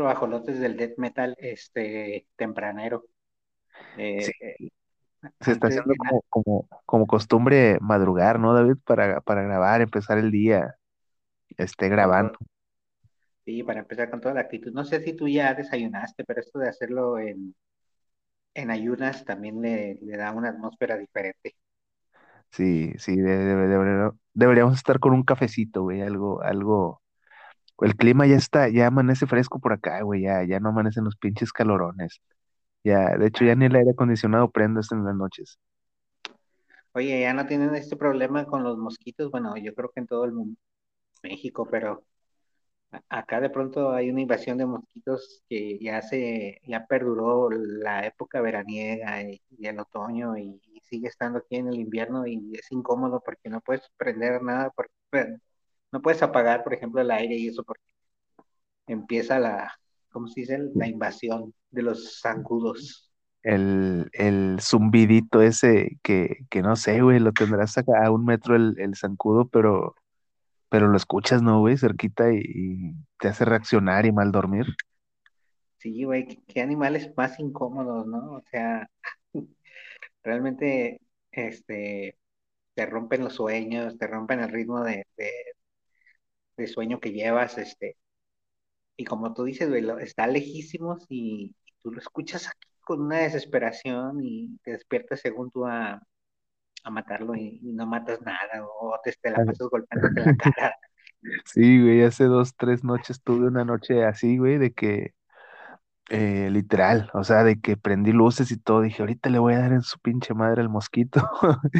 otro ajolotes del death metal este tempranero. Eh, eh, se está haciendo como, como, como, costumbre madrugar, ¿no, David? Para, para grabar, empezar el día, esté grabando. Sí, para empezar con toda la actitud. No sé si tú ya desayunaste, pero esto de hacerlo en, en ayunas también le, le da una atmósfera diferente. Sí, sí, deberíamos estar con un cafecito, güey, algo, algo. El clima ya está, ya amanece fresco por acá, güey, ya, ya no amanecen los pinches calorones. Ya, de hecho, ya ni el aire acondicionado prende en las noches. Oye, ya no tienen este problema con los mosquitos, bueno, yo creo que en todo el mundo, México, pero acá de pronto hay una invasión de mosquitos que ya se, ya perduró la época veraniega y, el otoño y, sigue estando aquí en el invierno y es incómodo porque no puedes prender nada, porque, no puedes apagar, por ejemplo, el aire y eso porque empieza la, ¿cómo se dice? La invasión de los zancudos. El, el zumbidito ese que, que no sé, güey, lo tendrás acá a un metro el, el zancudo, pero pero lo escuchas, ¿no, güey? Cerquita y, te hace reaccionar y mal dormir. Sí, güey, qué, animales más incómodos, ¿no? O sea, realmente, este, te rompen los sueños, te rompen el ritmo de, de, sueño que llevas, este, y como tú dices, güey, está lejísimos y, tú lo escuchas aquí con una desesperación y te despiertas según tú a, a matarlo y, no matas nada o te, te la pasas golpeándote la cara. Sí, güey, hace dos, tres noches tuve una noche así, güey, de que, eh, literal, o sea, de que prendí luces y todo, dije, ahorita le voy a dar en su pinche madre al mosquito.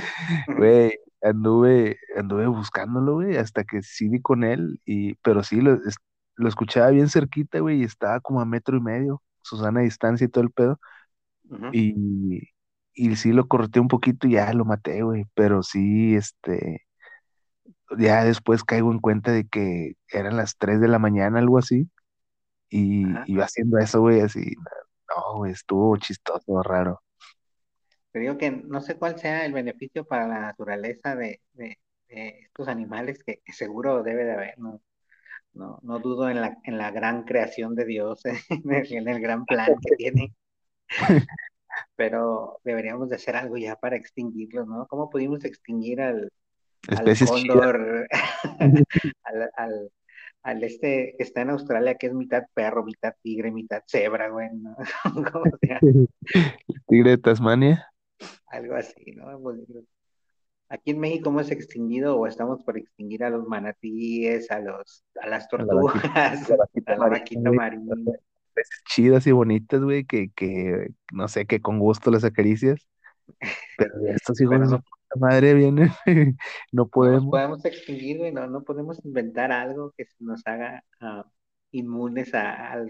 Güey, anduve, anduve buscándolo, güey, hasta que sí di con él, y, pero sí, lo, lo escuchaba bien cerquita, güey, y estaba como a metro y medio, Susana a distancia y todo el pedo. Y, y sí lo corté un poquito y ya lo maté, güey, pero sí, este, ya después caigo en cuenta de que eran las 3 de la mañana, algo así, y iba haciendo eso, güey, así, no, güey, estuvo chistoso, raro. Te digo que no sé cuál sea el beneficio para la naturaleza de, estos animales que, seguro debe de haber, ¿no? No, no dudo en la, en la gran creación de Dios, en el gran plan que tiene. pero deberíamos de hacer algo ya para extinguirlos, ¿no? ¿Cómo pudimos extinguir al, al cóndor, al, al, este que está en Australia, que es mitad perro, mitad tigre, mitad cebra, güey, ¿no? ¿Tigre de Tasmania? Algo así, ¿no? Pues, aquí en México hemos extinguido o estamos por extinguir a los manatíes, a los, a las tortugas, a la vaquita marina chidas y bonitas, güey, que, que no sé, que con gusto las acaricias. Pero estos hijos de no, madre vienen, no podemos. No podemos extinguir, güey, no, no podemos inventar algo que nos haga uh, inmunes al,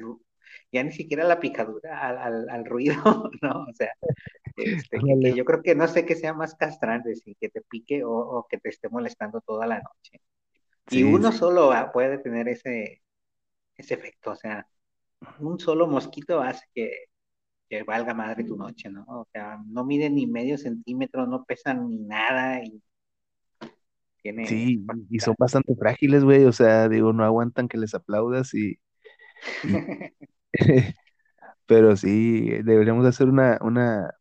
ya ni siquiera a la picadura, al, al, ruido, ¿no? O sea, este, que, yo creo que no sé qué sea más castrante, si que te pique o, o que te esté molestando toda la noche. y uno solo puede tener ese, ese efecto, o sea, un solo mosquito hace que, valga madre tu noche, ¿no? O sea, no mide ni medio centímetro, no pesan ni nada y tiene... Sí, y son bastante frágiles, güey, o sea, digo, no aguantan que les aplaudas y... pero sí, deberíamos hacer una, una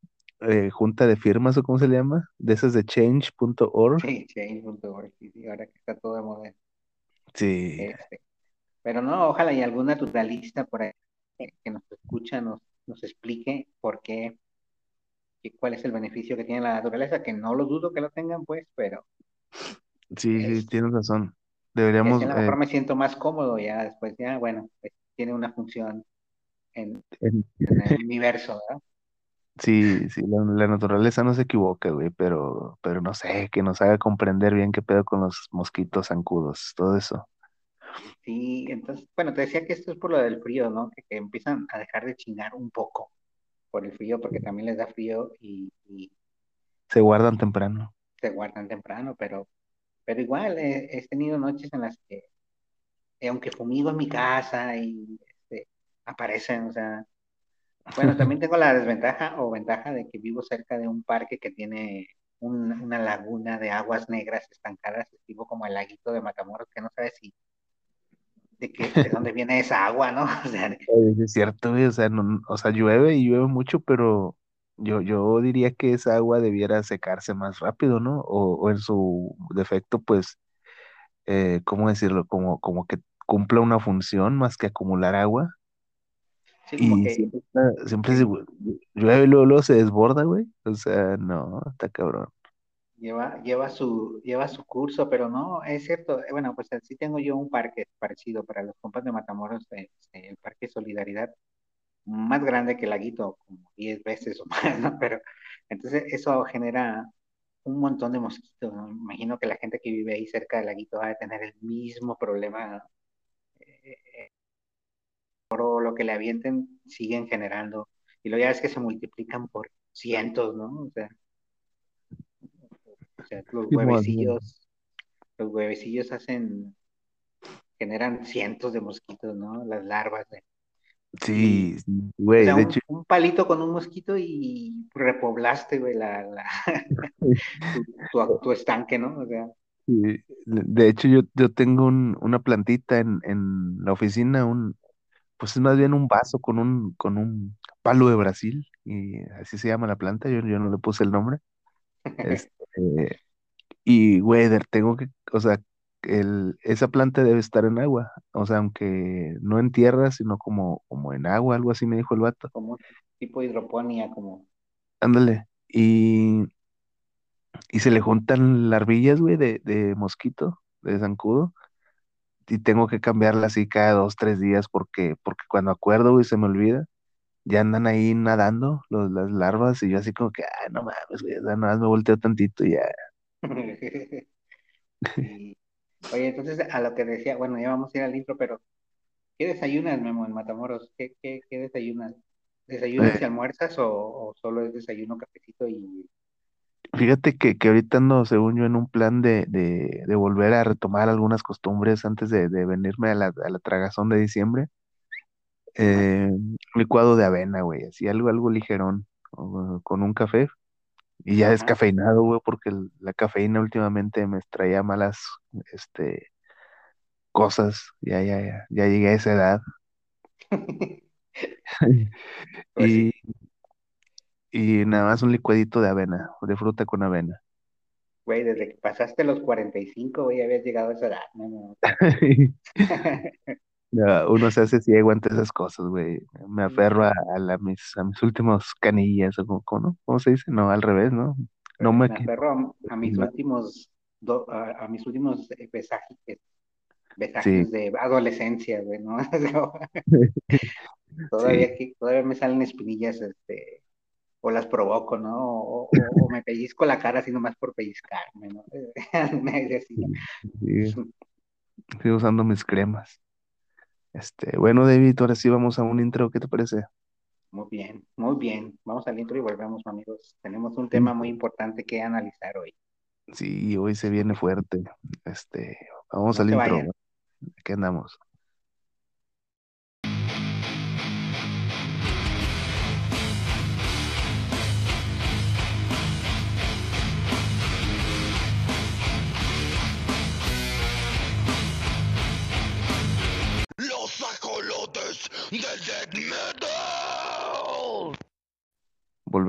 eh, junta de firmas o cómo se llama, de esas de change.org. Sí, change.org, sí, ahora que está todo de moda. Sí. Este, pero no, ojalá y algún naturalista por ahí que nos escucha nos, nos explique por qué, y cuál es el beneficio que tiene la naturaleza, que no lo dudo que lo tengan, pues, pero... Sí, sí, tienes razón. Deberíamos... De la mejor me siento más cómodo ya después, ya, bueno, pues, tiene una función en, el universo, ¿verdad? Sí, sí, la, naturaleza no se equivoca, güey, pero, pero no sé, que nos haga comprender bien qué pedo con los mosquitos zancudos, todo eso. Sí, entonces, bueno, te decía que esto es por lo del frío, ¿no? Que, empiezan a dejar de chingar un poco por el frío, porque también les da frío y, se guardan temprano. Se guardan temprano, pero, pero igual he, tenido noches en las que, eh, aunque fumigo en mi casa y este, aparecen, o sea, bueno, también tengo la desventaja o ventaja de que vivo cerca de un parque que tiene una laguna de aguas negras estancadas, tipo como el laguito de Matamoros, que no sabes si de ¿de dónde viene esa agua, no? O sea, es cierto, o sea, no, o sea, llueve y llueve mucho, pero yo, yo diría que esa agua debiera secarse más rápido, ¿no? O, o en su defecto, pues, eh, ¿cómo decirlo? Como, como que cumpla una función más que acumular agua. Sí, como Y que siempre, se, llueve y luego, luego se desborda, güey. O sea, no, está cabrón. lleva, lleva su, lleva su curso, pero no, es cierto. eh, Bueno, pues sí tengo yo un parque parecido para los compas de Matamoros, eh, este, el Parque Solidaridad, más grande que el Laguito, como 10 veces o más, ¿no? Pero entonces eso genera un montón de mosquitos, ¿no? Imagino que la gente que vive ahí cerca del Laguito va a tener el mismo problema eh, o lo que le avienten siguen generando. Y luego ya es que se multiplican por cientos, ¿no? O sea, o sea, los huevecillos, los huevecillos hacen, generan cientos de mosquitos, ¿no? Las larvas. de- Sí, o güey, sea, de un, hecho, un palito con un mosquito y repoblaste, güey, la, la, tu, tu, tu estanque, ¿no? O sea, sí, de hecho yo, yo tengo un, una plantita en, en la oficina, un, pues es más bien un vaso con un, con un palo de Brasil, y así se llama la planta, yo, yo no le puse el nombre. Este, y güey, tengo que, o sea, el, esa planta debe estar en agua, o sea, aunque no en tierra, sino como, como en agua, algo así me dijo el vato. como tipo de hidroponía, como, Ándale. Y, y se le juntan larvillas, güey, de, de mosquito, de zancudo. Y tengo que cambiarla así cada dos, tres días porque, porque cuando acuerdo, güey, se me olvida, ya andan ahí nadando los, las larvas y yo así como que, ay, no mames, güey, nada más me volteo tantito y ya. y, oye, entonces a lo que decía, bueno, ya vamos a ir al intro, pero ¿qué desayunas, Memo, en Matamoros? ¿Qué, qué, qué desayunas? ¿Desayunas y Eh, almuerzas o, o solo es desayuno, cafecito y... fíjate que, que ahorita ando, según yo, en un plan de, de, de volver a retomar algunas costumbres antes de, de venirme a la, a la tragazón de diciembre. Eh, un licuado de avena, güey, así algo, algo ligerón, o- con un café. Y ya Ajá. descafeinado, güey, porque el- la cafeína últimamente me traía malas, este, cosas. Ya, ya, ya, ya llegué a esa edad. Pues Y, sí, y nada más un licuadito de avena, de fruta con avena. güey, desde que pasaste los 45, güey, habías llegado a esa edad, Memo, o sea. Ya, Uno se hace ciego ante esas cosas, güey. Me aferro a, a la- mis, a mis últimos canillas, o como, ¿cómo, no? ¿Cómo se dice? No, al revés, ¿no? No me... Me aferro a, a mis no, últimos, do- a, a mis últimos eh, besajes, Sí, besajes de adolescencia, güey, ¿no? sí, Todavía que todavía me salen espinillas, este, o las provoco, ¿no? O, o- o me pellizco la cara así nomás por pellizcarme, ¿no? Sí, estoy usando mis cremas. Este, bueno, David, ahora sí vamos a un intro, ¿qué te parece? Muy bien, muy bien. Vamos al intro y volvemos, amigos. Tenemos un tema muy importante que analizar hoy. Sí, hoy se viene fuerte. Este, vamos No al intro. vayan. Aquí andamos.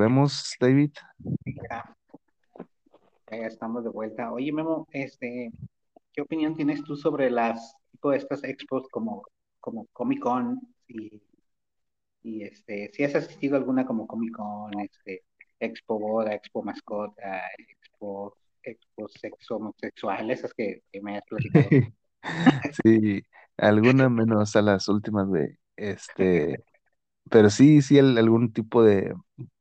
Volvemos, David. Ya, ya estamos de vuelta. Oye, Memo, este, ¿qué opinión tienes tú sobre las tipo de estas expos como, como Comic Con y, y este, si has asistido a alguna como Comic Con, este, Expo Boda, Expo Mascota, Expo, Expo Sexo Homosexual, esas que, que me has platicado? Sí, alguna menos a las últimas, güey. Este, pero sí, sí, al- algún tipo de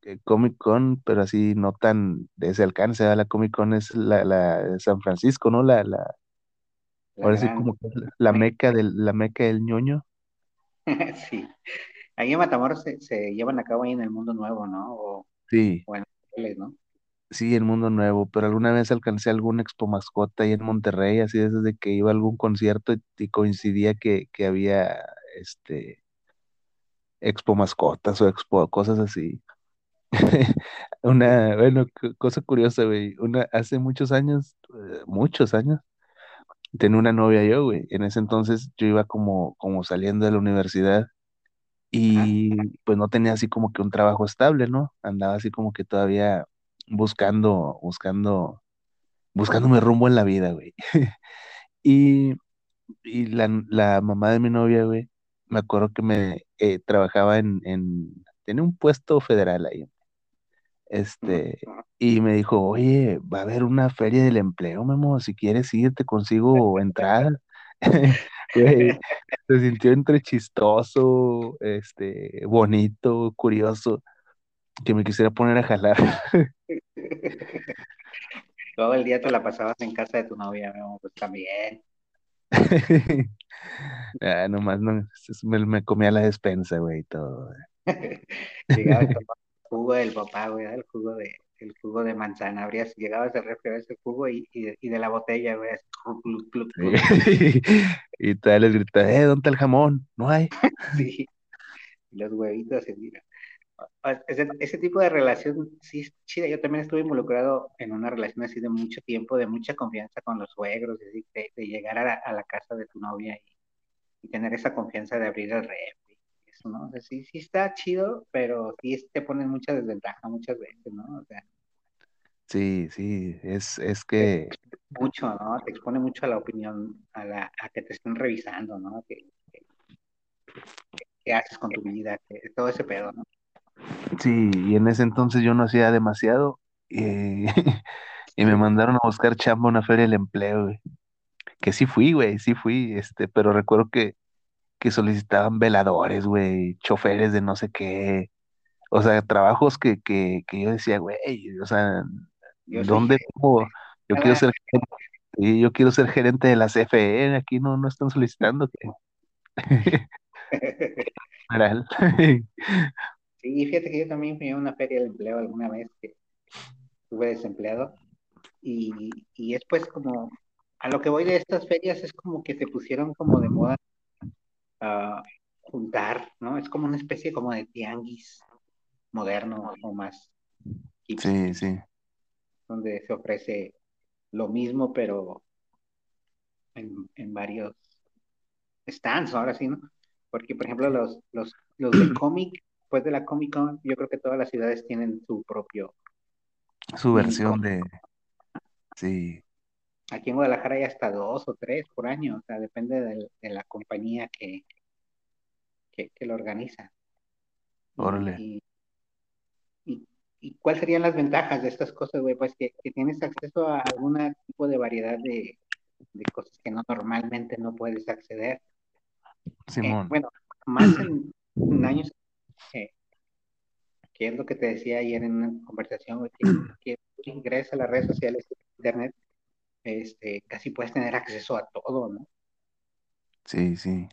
eh, Comic Con, pero así no tan de ese alcance. ¿verdad? La Comic Con es la, la de San Francisco, ¿no? La, la, La ahora sí como la, la me- meca del, la meca del ñoño. sí. Ahí en Matamoros se, se llevan a cabo ahí en el Mundo Nuevo, ¿no? O, Sí, o en hoteles, ¿no? sí, el mundo nuevo, pero alguna vez alcancé algún expo mascota ahí en Monterrey, así desde que iba a algún concierto y, y coincidía que, que había este expo mascotas o expo cosas así. Sí. Una, bueno, cosa curiosa, güey. Una, hace muchos años, eh, muchos años, tenía una novia yo, güey. En ese entonces yo iba como, como saliendo de la universidad y pues no tenía así como que un trabajo estable, ¿no? Andaba así como que todavía buscando, buscando, buscando mi rumbo en la vida, güey. Y, y la, la mamá de mi novia, güey, me acuerdo que me eh, trabajaba en, en, tenía un puesto federal ahí. Este, y me dijo, oye, va a haber una feria del empleo, Memo, si quieres ir, te consigo. Güey, se sintió entre chistoso, este, bonito, curioso, que me quisiera poner a jalar. Todo el día te la pasabas en casa de tu novia, Memo, pues también. ah, nomás no, me, me comía la despensa, güey, y todo. Llegaba el jugo del papá, güey, el jugo de, el jugo de manzana, abrías, llegabas al refri, ese jugo y, y, y, de la botella, güey, así, clup. y tal les grita, eh, ¿dónde está el jamón? No hay. sí, y los huevitos, y mira. Ese, ese, tipo de relación sí es chida. Yo también estuve involucrado en una relación así de mucho tiempo, de mucha confianza con los suegros, de, de llegar a la, a la, casa de tu novia y, y, tener esa confianza de abrir el refri. Eso, ¿no? O sea, sí, sí está chido, pero sí te ponen mucha desventaja muchas veces, ¿no? O sea, sí, sí, es, es que... Mucho, ¿no? Te expone mucho a la opinión, a, la, a que te estén revisando, ¿no? Que, que, que haces con tu vida, que, todo ese pedo, ¿no? Sí, y en ese entonces yo no hacía demasiado y, y me mandaron a buscar chamba a una feria del empleo, güey. Que sí fui, güey, sí fui, este, pero recuerdo que, que solicitaban veladores, güey, choferes de no sé qué, o sea, trabajos que, que, que yo decía, güey, o sea, Yo ¿dónde pongo? Yo quiero ser gerente, yo quiero ser gerente de la CFE, aquí no, no están solicitando que. Sí, fíjate que yo también fui a una feria del empleo alguna vez que estuve desempleado y, y es pues como, a lo que voy de estas ferias es como que se pusieron como de moda uh, juntar, ¿no? Es como una especie como de tianguis moderno o más Sí, sí, donde se ofrece lo mismo pero en, en varios stands, ahora sí, ¿no? Porque, por ejemplo, los, los, los de cómic, después de la Comic Con, yo creo que todas las ciudades tienen su propio su versión de, sí, Aquí en Guadalajara hay hasta dos o tres por año, o sea, depende de, de la compañía que, que, que, lo organiza. órale. Y, y, y, cuáles serían las ventajas de estas cosas, güey? Pues que, que, tienes acceso a algún tipo de variedad de, de cosas que no normalmente no puedes acceder. Simón. Eh, bueno, más en, en años eh, que es lo que te decía ayer en una conversación, que, que ingresas a las redes sociales, internet, este, casi puedes tener acceso a todo, ¿no? Sí, sí.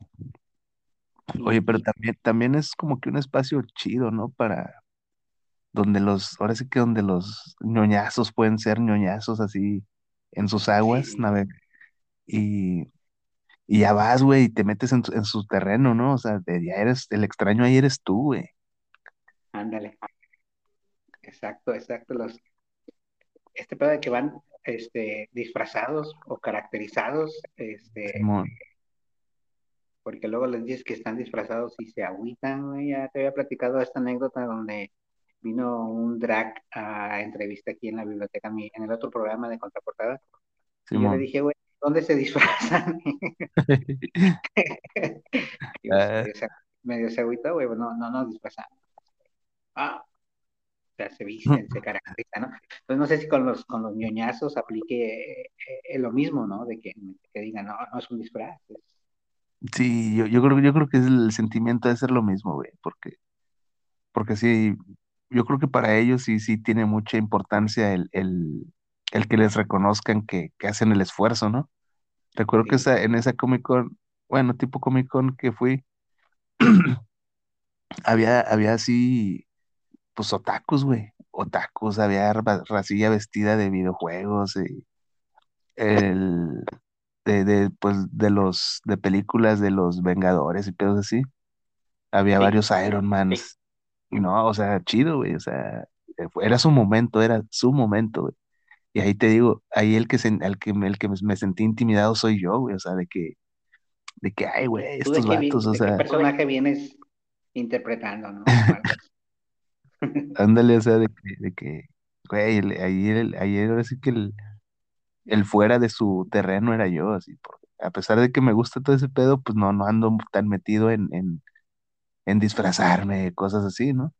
Oye, pero también, también es como que un espacio chido, ¿no? Para donde los, ahora sí que donde los ñoñazos pueden ser ñoñazos así en sus aguas, Sí. nave- y, y ya vas, güey, y te metes en, su- en su terreno, ¿no? O sea, de- ya eres, el extraño ahí eres tú, güey. Ándale. Exacto, exacto. Los, este pedo de que van este, disfrazados o caracterizados, este, Simón. porque luego les dices que están disfrazados y se agüitan, güey. Ya te había platicado esta anécdota donde vino un drag a entrevista aquí en la biblioteca, en el otro programa de Contraportada. Y yo le dije, güey, ¿dónde se disfrazan? Ah, medio se, agüitó, güey, no, no nos disfrazamos. Ah, o sea, se visten, se caracterizan, ¿no? Entonces no sé si con los, con los ñoñazos aplique eh, lo mismo, ¿no? De que, que digan, no, no es un disfraz. Es... Sí, yo, yo creo, yo creo que es el sentimiento de ser lo mismo, güey, porque, porque sí, yo creo que para ellos sí, sí tiene mucha importancia el, el, el que les reconozcan que, que hacen el esfuerzo, ¿no? Recuerdo Sí. que esa, en esa Comic Con, bueno, tipo Comic Con que fui, había, había así, pues otakus, güey, otakus, había ra- racilla vestida de videojuegos, y el, de, de, pues, de los, de películas de los Vengadores y pedos así. Había Sí. varios Iron Mans, y no, o sea, chido, güey, o sea, eh, era su momento, era su momento, güey. Y ahí te digo, ahí el que, se, el que, el que me sentí intimidado soy yo, güey, o sea, de que, de que, ay, güey, ¿Tú de estos qué, vi- vatos, o de qué sea, personaje vienes interpretando, no? Ándale, o sea, de que, de que, güey, ayer, ayer ahora sí que el, el fuera de su terreno era yo, así, porque a pesar de que me gusta todo ese pedo, pues no, no ando tan metido en, en, en disfrazarme, cosas así, ¿no?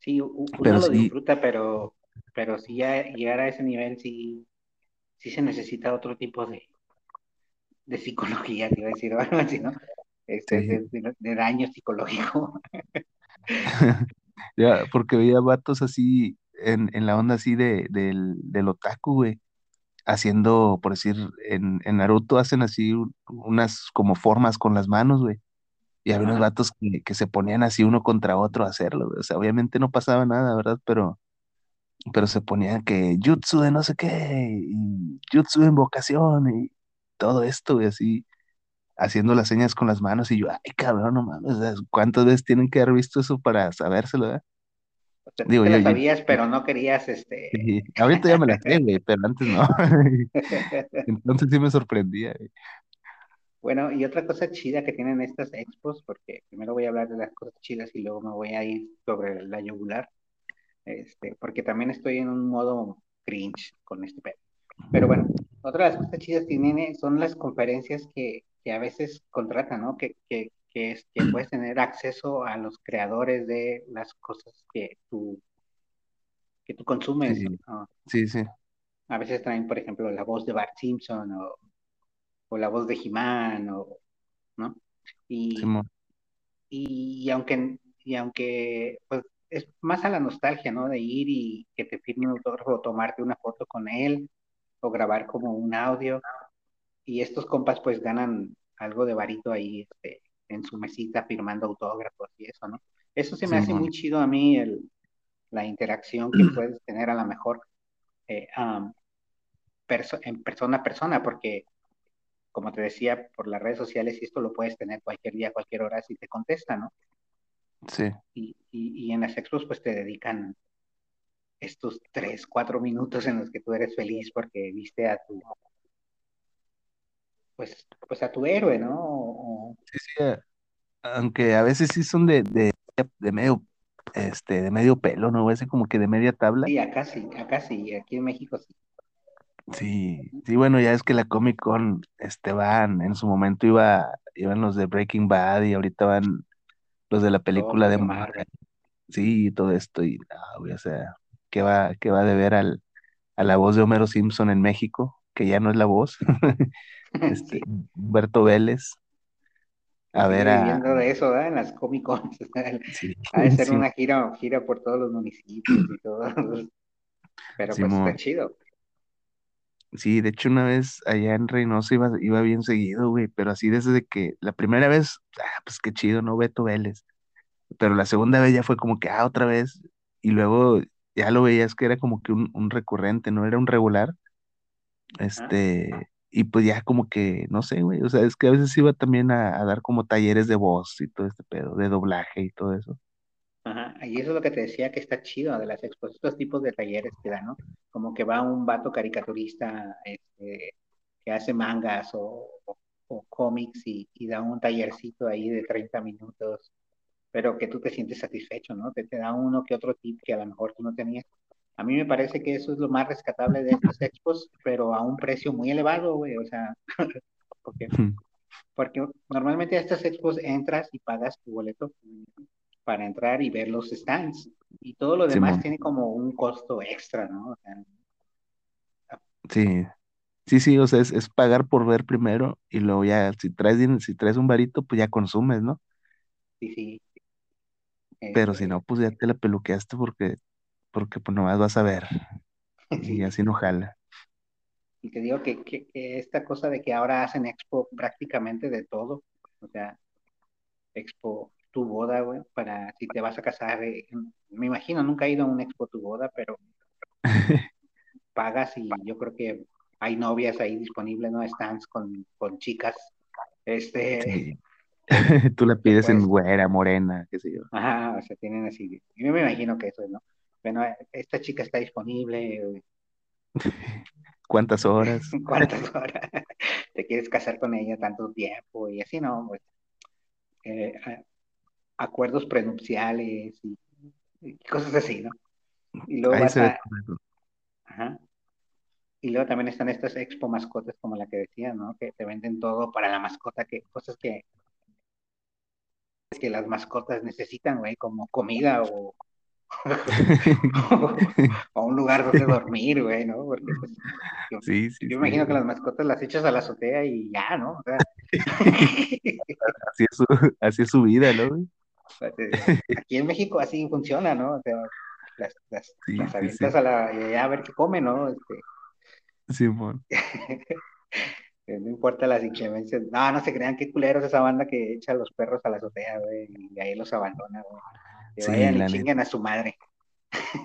Sí, u- Pero uno lo sí, disfruta, pero, pero sí ya llegar a ese nivel sí, sí se necesita otro tipo de, de psicología, te iba a decir, algo así, ¿no? Este, sí, de, de- de daño psicológico. ya, porque veía vatos así, en, en la onda así de, del, del otaku, güey, haciendo, por decir, en, en Naruto hacen así un- unas como formas con las manos, güey. Y había unos vatos que, que se ponían así uno contra otro a hacerlo, güey. O sea, obviamente no pasaba nada, ¿verdad? Pero, pero se ponían que jutsu de no sé qué, y jutsu de invocación, y todo esto, güey, así, haciendo las señas con las manos. Y yo, ay, cabrón, no mames, ¿cuántas veces tienen que haber visto eso para sabérselo, tú Digo, te yo, la yo, sabías, pero no querías, este... sí, ahorita ya me la sé, güey, pero antes no. Entonces sí me sorprendía, güey. Bueno, y otra cosa chida que tienen estas expos, porque primero voy a hablar de las cosas chidas y luego me voy a ir sobre la yugular, este, porque también estoy en un modo cringe con este pedo. Pero bueno, otra de las cosas chidas que tienen son las conferencias que, que a veces contratan, ¿no? Que, que, que, es, que puedes tener acceso a los creadores de las cosas que tú, que tú consumes, Sí, ¿no? sí, sí, A veces traen, por ejemplo, la voz de Bart Simpson o, o la voz de He-Man, o, ¿no? Y, y, y aunque, y aunque pues, es más a la nostalgia, ¿no? De ir y que te firme un autógrafo o tomarte una foto con él o grabar como un audio. Y estos compas pues ganan algo de varito ahí este, en su mesita firmando autógrafos y eso, ¿no? Eso se me hace muy chido a mí, el, la interacción que puedes tener a lo mejor eh, um, perso en persona a persona, porque como te decía, por las redes sociales y esto lo puedes tener cualquier día, cualquier hora si te contesta, ¿no? Sí, Y, y, y en las expos pues te dedican estos tres, cuatro minutos en los que tú eres feliz porque viste a tu, pues, pues a tu héroe, ¿no? O, sí, sí, a- aunque a veces sí son de, de, de medio, este, de medio pelo, ¿no? Ese como que de media tabla. sí, acá sí, acá sí, aquí en México sí. Sí, sí, bueno, ya es que la Comic Con, este, van, en su momento iba, iban los de Breaking Bad y ahorita van los de la Todos película de de Marvel, sí, y todo esto, y, no, güey, o sea, ¿qué va, qué va a deber al, a la voz de Homero Simpson en México? Que ya no es la voz, este, sí, Humberto Vélez, a ver a, viviendo de eso, ¿verdad? En las Comic Cons. sí, Ha de ser sí, una gira, gira por todos los municipios y todo. Pero pues está chido. Sí, de hecho una vez allá en Reynosa iba, iba bien seguido, güey, pero así desde que la primera vez, ah, pues qué chido, ¿no? Beto Vélez. Pero la segunda vez ya fue como que, ah, otra vez. Y luego ya lo veías que era como que un, un recurrente, no era un regular. ¿ah? Este, y pues ya como que, no sé, güey, o sea, es que a veces iba también a, a dar como talleres de voz y todo este pedo, de doblaje y todo eso. Ajá, y eso es lo que te decía que está chido de las expos, estos tipos de talleres que dan, ¿no? Como que va un vato caricaturista este, que hace mangas o, o- o cómics y, y da un tallercito ahí de 30 minutos, pero que tú te sientes satisfecho, ¿no? Te, te da uno que otro tip que a lo mejor tú no tenías. A mí me parece que eso es lo más rescatable de estas expos, pero a un precio muy elevado, güey, o sea, porque, porque normalmente a estas expos entras y pagas tu boleto para entrar y ver los stands. Y todo lo demás tiene como un costo extra, ¿no? O sea, sí, sí, sí, o sea, es, es pagar por ver primero y luego ya, si traes, si traes un varito, pues ya consumes, ¿no? sí, sí, Pero si este, no, pues ya te la peluqueaste porque, porque pues nomás vas a ver y sí. así no jala. Y te digo que, que, que esta cosa de que ahora hacen expo prácticamente de todo, o sea, expo tu boda, güey, para si te vas a casar, eh, me imagino, nunca he ido a un expo tu boda, pero pagas y yo creo que hay novias ahí disponibles, ¿no? Stands con, con chicas, este, Sí. Tú la pides en puedes, güera, morena, qué sé yo. ajá, o sea, tienen así, yo me imagino que eso, ¿no? Bueno, esta chica está disponible, ¿Cuántas horas? ¿Cuántas horas? ¿Te quieres casar con ella tanto tiempo? Y así, ¿no? Pues, eh, acuerdos prenupciales y, y, cosas así, ¿no? Y luego Ahí vas se ve a... Ajá. Y luego también están estas expo mascotas como la que decía, ¿no? Que te venden todo para la mascota, que cosas que que las mascotas necesitan, güey, como comida o, o un lugar donde dormir, güey, ¿no? Porque pues, yo, Sí, sí, yo sí, imagino que las mascotas las echas a la azotea y ya, ¿no? O sea, Así es su, así es su vida, ¿no, güey? Pues, eh, aquí en México así funciona, ¿no? O sea, las, las, Sí, las sí, avientas sí. a la, y a ver qué come, ¿no? Este, Simón. que no importa las inclemencias. No, no se crean qué culeros esa banda que echa a los perros a la azotea, güey, y ahí los abandona, güey. Que Sí, vayan y la neta. chinguen a su madre.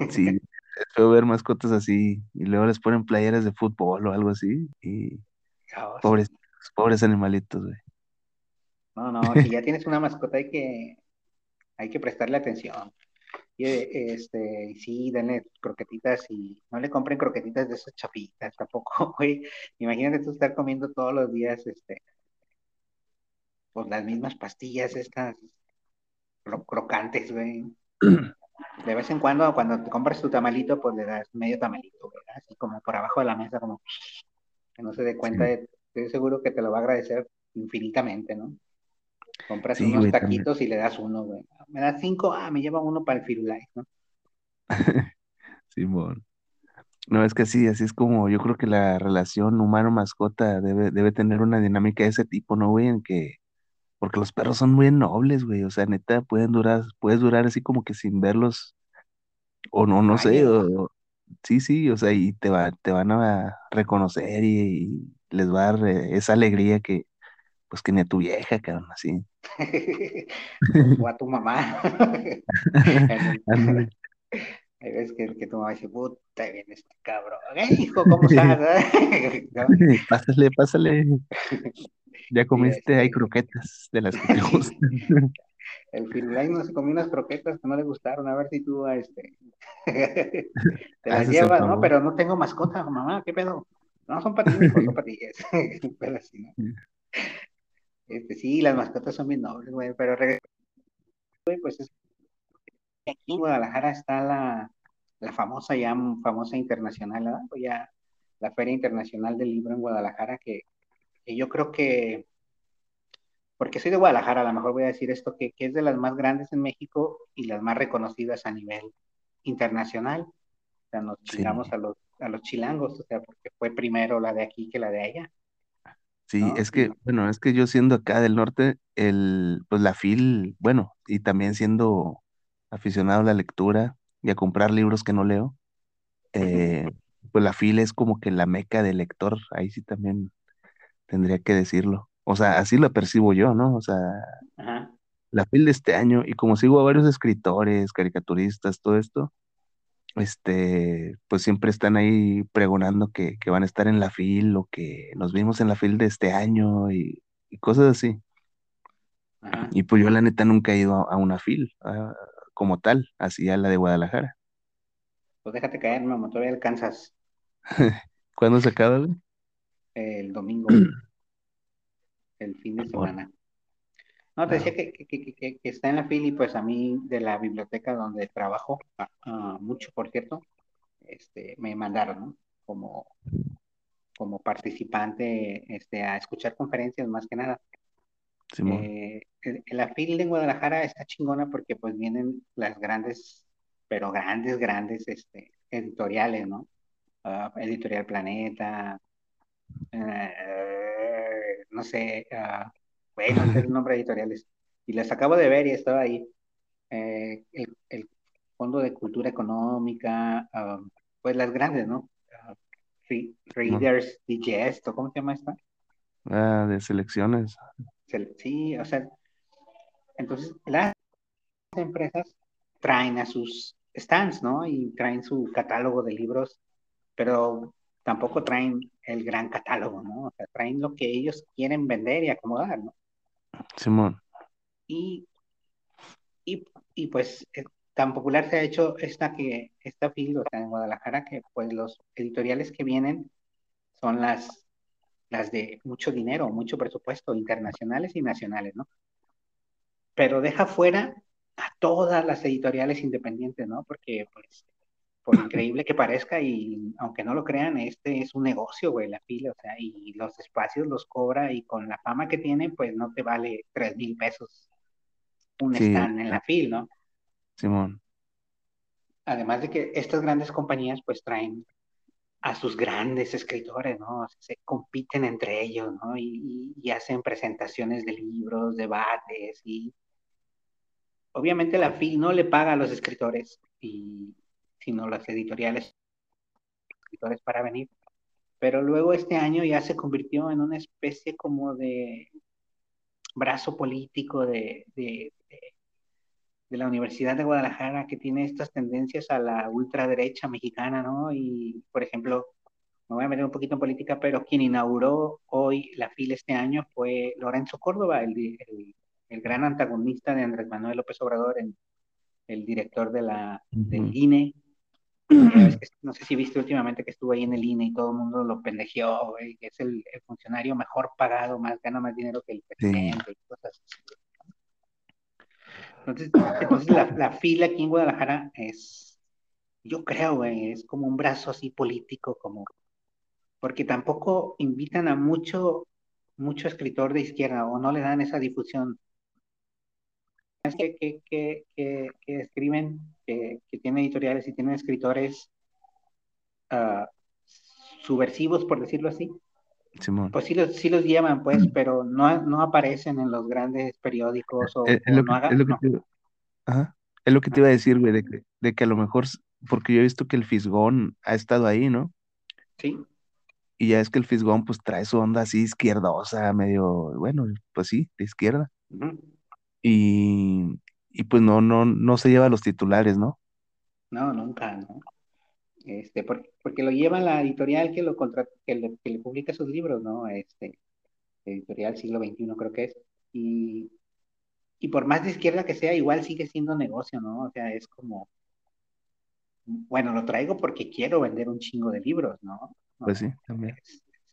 Sí, es feo ver mascotas así y luego les ponen playeras de fútbol o algo así y sí. pobres, pobres animalitos, güey. No, no, si ya tienes una mascota hay que, hay que prestarle atención. Y, eh, este, sí, denle croquetitas y no le compren croquetitas de esas chapitas tampoco, güey. Imagínate tú estar comiendo todos los días, este, pues las mismas pastillas estas cro- crocantes, güey. De vez en cuando, cuando te compras tu tamalito, pues le das medio tamalito, güey, así como por abajo de la mesa, como que no se dé cuenta, Sí. de, estoy seguro que te lo va a agradecer infinitamente, ¿no? Compras Sí, unos güey, también. taquitos y le das uno, güey. Me das cinco, ah, me lleva uno para el Firulais, ¿no? Simón. No, es que sí, así es como yo creo que la relación humano-mascota debe, debe tener una dinámica de ese tipo, ¿no, güey? En que, porque los perros son muy nobles, güey, o sea, neta, pueden durar, puedes durar así como que sin verlos, o no, no sé, o, sí, sí, o sea, y te va, te van a reconocer y, y les va a dar eh, esa alegría que, pues que ni a tu vieja, cabrón, así. o a tu mamá. Hay veces que, que tu mamá dice, puta, viene este cabrón. ¿Eh, hijo, ¿cómo estás? ¿No? Pásale, pásale. Ya comiste, hay croquetas de las que te gustan. el Firulais no se comió unas croquetas que no le gustaron. A ver si tú, este, te las Haces el llevas, ¿no? Pero no tengo mascota, mamá, ¿qué pedo? No, son hijo, son ti. Pero sí, ¿no? Este, sí, las mascotas son bien nobles, güey, pero güey, pues es aquí en Guadalajara está la, la famosa, ya famosa internacional, ¿verdad? Pues ya la Feria Internacional del Libro en Guadalajara, que, que yo creo que, porque soy de Guadalajara, a lo mejor voy a decir esto, que, que es de las más grandes en México y las más reconocidas a nivel internacional. O sea, nos Sí, a los, a los chilangos, o sea, porque fue primero la de aquí que la de allá, sí, ¿no? es que, bueno, es que yo siendo acá del norte, el, pues la FIL, bueno, y también siendo aficionado a la lectura y a comprar libros que no leo, eh, pues la FIL es como que la meca del lector, ahí sí también tendría que decirlo. O sea, así lo percibo yo, ¿no? O sea, ajá, la FIL de este año, y como sigo a varios escritores, caricaturistas, todo esto, este, pues siempre están ahí pregonando que, que van a estar en la FIL o que nos vimos en la FIL de este año y, y cosas así. ajá. Y pues yo la neta nunca he ido a, a una FIL ah, como tal, así a la de Guadalajara. Pues déjate caer, mamá, todavía alcanzas ¿Cuándo se acaba, güey? el domingo, el fin de semana. No, te decía que, que, que, está en la fila y pues a mí de la biblioteca donde trabajo, ah, mucho por cierto, este, me mandaron, ¿no? Como, como participante este, a escuchar conferencias más que nada. Eh, la FIL en Guadalajara está chingona porque pues vienen las grandes, pero grandes, grandes este, editoriales, ¿no? Ah, Editorial Planeta, eh, no sé, ah, güey, no sé el nombre de editoriales. Y las acabo de ver y estaba ahí. Eh, el, el Fondo de Cultura Económica, ah, pues las grandes, ¿no? Ah, Re-. Readers Digest, ¿o ¿cómo se llama esta? Ah, de selecciones. Se- Sí, o sea, entonces las empresas traen a sus stands, ¿no? Y traen su catálogo de libros, pero tampoco traen el gran catálogo, ¿no? O sea, traen lo que ellos quieren vender y acomodar, ¿no? Simón, Y, y, y pues eh, tan popular se ha hecho esta que, esta fil, en Guadalajara, que pues los editoriales que vienen son las, las de mucho dinero, mucho presupuesto, internacionales y nacionales, ¿no? Pero deja fuera a todas las editoriales independientes, ¿no? Porque, pues, por increíble que parezca, y aunque no lo crean, este es un negocio, güey, la fila, o sea, y los espacios los cobra y con la fama que tiene, pues no te vale tres mil pesos un stand en la fila, ¿no? Simón. Además de que estas grandes compañías, pues traen a sus grandes escritores, ¿no? Se compiten entre ellos, ¿no? Y, y hacen presentaciones de libros, debates y obviamente la FIL no le paga a los escritores, y, sino las editoriales escritores para venir. Pero luego este año ya se convirtió en una especie como de brazo político de, de, de, la Universidad de Guadalajara que tiene estas tendencias a la ultraderecha mexicana, ¿no? Y, por ejemplo, me voy a meter un poquito en política, pero quien inauguró hoy la FIL este año fue Lorenzo Córdoba, el, el el gran antagonista de Andrés Manuel López Obrador, el director de la, del INE. no sé si viste últimamente que estuvo ahí en el INE y todo el mundo lo pendejeó, que es el, funcionario mejor pagado, más gana más dinero que el presidente y cosas así. Entonces, entonces la, la, fila aquí en Guadalajara es, yo creo, güey, es como un brazo así político, como, porque tampoco invitan a mucho, mucho escritor de izquierda o no le dan esa difusión que, que, que, que escriben, que, tienen editoriales y tienen escritores uh, subversivos, por decirlo así. Pues sí los, sí los llevan, pues, pero no, no aparecen en los grandes periódicos o, es, lo, no hagan, es lo, que te, ajá, es lo que te iba a decir, güey, de que, de que a lo mejor, porque yo he visto que el Fisgón ha estado ahí, ¿no? Sí. Y ya es que el Fisgón pues trae su onda así izquierdosa, medio, bueno, pues sí, de izquierda. Uh y, y pues no, no, no se lleva los titulares, ¿no? No, nunca, ¿no? Este, porque, porque lo lleva la editorial que lo contra, que le, que le publica sus libros, ¿no? Este, editorial siglo XXI creo que es. Y, y por más de izquierda que sea, igual sigue siendo negocio, ¿no? O sea, es como, bueno, lo traigo porque quiero vender un chingo de libros, ¿no? Pues sí, también.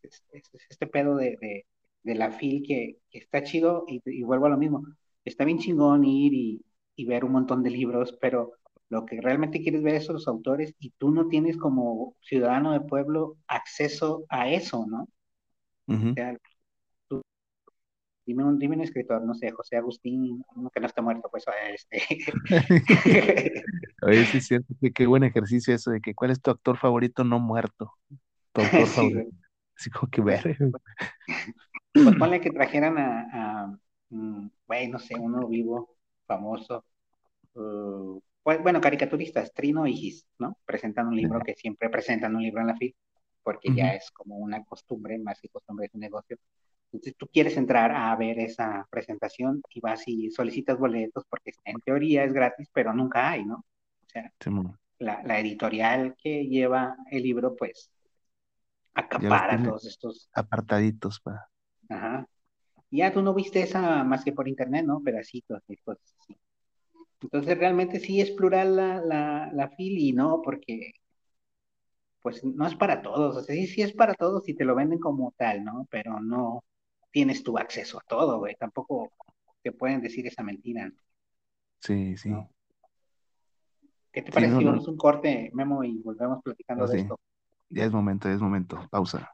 Es, este pedo de, de, de la FIL que, que está chido y, y, vuelvo a lo mismo está bien chingón ir y, ver un montón de libros, pero lo que realmente quieres ver es los autores y tú no tienes como ciudadano de pueblo acceso a eso, ¿no? o sea, tú, dime, un, dime un escritor, no sé, José Agustín, uno que no está muerto, pues este. Oye, sí es cierto, qué buen ejercicio eso de que cuál es tu actor favorito no muerto. Tu autor favorito. Así como que ver. Pues ponle que trajeran a bueno, no sé, uno vivo, famoso, uh, pues, bueno, caricaturistas, Trino y Gis, ¿no? Presentan un libro que siempre presentan un libro en la FIL, porque ya es como una costumbre, más que costumbre es un negocio. Entonces tú quieres entrar a ver esa presentación y vas y solicitas boletos porque en teoría es gratis, pero nunca hay, ¿no? O sea, la, la, editorial que lleva el libro, pues, acapara todos estos... Apartaditos para... Ajá, ya tú no viste esa más que por internet, ¿no? Pedacitos y cosas así. Entonces realmente sí es plural la, la, la fil y no, porque pues no es para todos, o sea, sí, sí es para todos y te lo venden como tal, ¿no? Pero no tienes tu acceso a todo, güey, tampoco te pueden decir esa mentira. ¿no? Sí, sí. ¿Qué te parece si vamos un corte, Memo, y volvemos platicando de esto? Ya es momento, ya es momento. Pausa.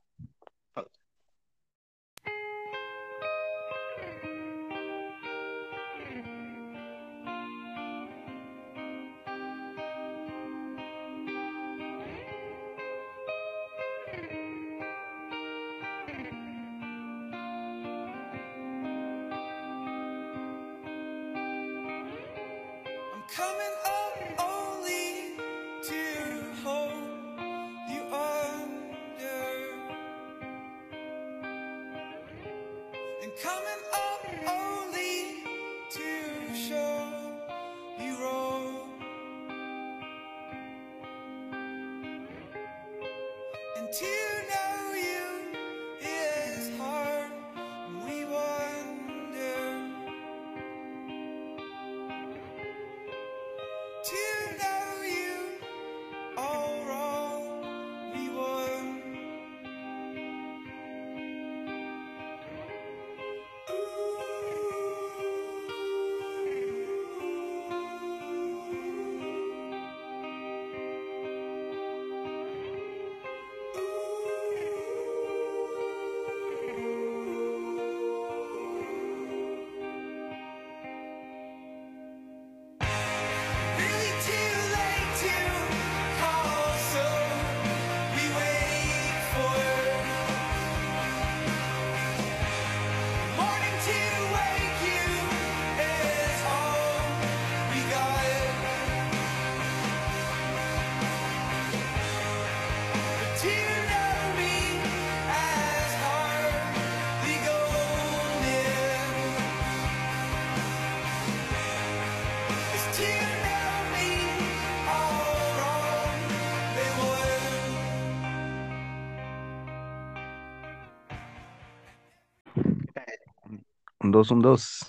Dos, un dos.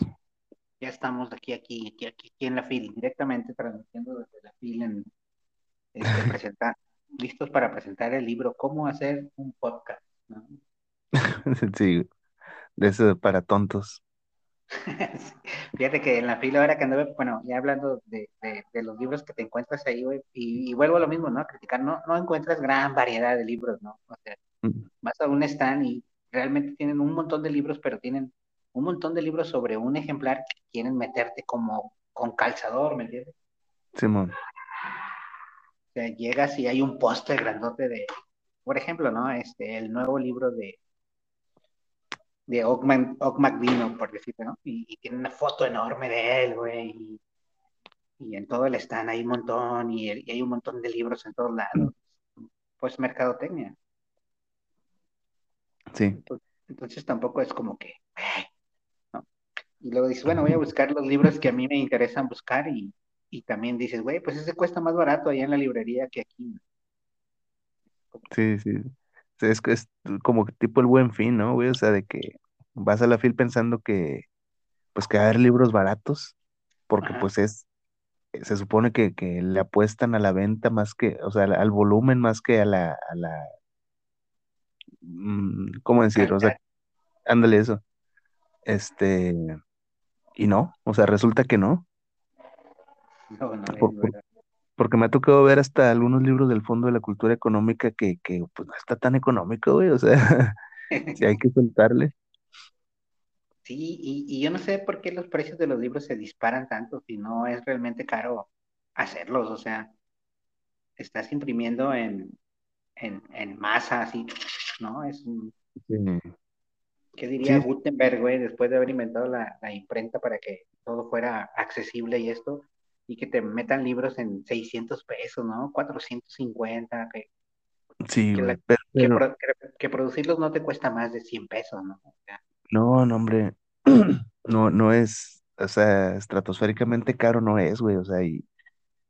Ya estamos aquí, aquí, aquí, aquí, en la fila, directamente transmitiendo desde la fila en este, presentar, listos para presentar el libro Cómo hacer un podcast. ¿no? sí, de eso para tontos. Fíjate que en la fila ahora que anduve, bueno, ya hablando de, de, de los libros que te encuentras ahí, güey, y, y, vuelvo a lo mismo, ¿no? A criticar, no, no encuentras gran variedad de libros, ¿no? O sea, Mm, vas a un stand y realmente tienen un montón de libros, pero tienen un montón de libros sobre un ejemplar que quieren meterte como con calzador, ¿me entiendes? Simón. O sea, llegas y hay un póster grandote de, por ejemplo, ¿no? Este, el nuevo libro de de Ock, McDino, por decirlo, ¿no? Y, y, tiene una foto enorme de él, güey, y, y, en todo el stand hay un montón, y, y, hay un montón de libros en todos lados. Pues mercadotecnia. Sí. Entonces, tampoco es como que. Y luego dices, bueno, voy a buscar los libros que a mí me interesan buscar y, y también dices, güey, pues ese cuesta más barato allá en la librería que aquí. Sí, sí. Es, es como tipo el buen fin, ¿no, güey? O sea, de que vas a la fil pensando que, pues, que va a haber libros baratos, porque Ajá. pues es, se supone que, que le apuestan a la venta más que, o sea, al, volumen más que a la, a la, mm, ¿cómo decir? O sea, ándale eso. Este, y no, o sea, resulta que no, No, no, por- porque me ha tocado ver hasta algunos libros del Fondo de la Cultura Económica que, que pues no está tan económico, güey, o sea, si hay que soltarle. Sí, y, y yo no sé por qué los precios de los libros se disparan tanto si no es realmente caro hacerlos, o sea, estás imprimiendo en, en, en masa, así, ¿no? Es un, Sí, ¿qué diría sí, Gutenberg, güey, después de haber inventado la, la imprenta para que todo fuera accesible y esto, y que te metan libros en 600 pesos, ¿no? 450, que, sí, que, la- güey, pero, que, pero, producirlos no te cuesta más de 100 pesos, ¿no? O sea, no, no, hombre, no, no es, o sea, estratosféricamente caro no es, güey, o sea, y,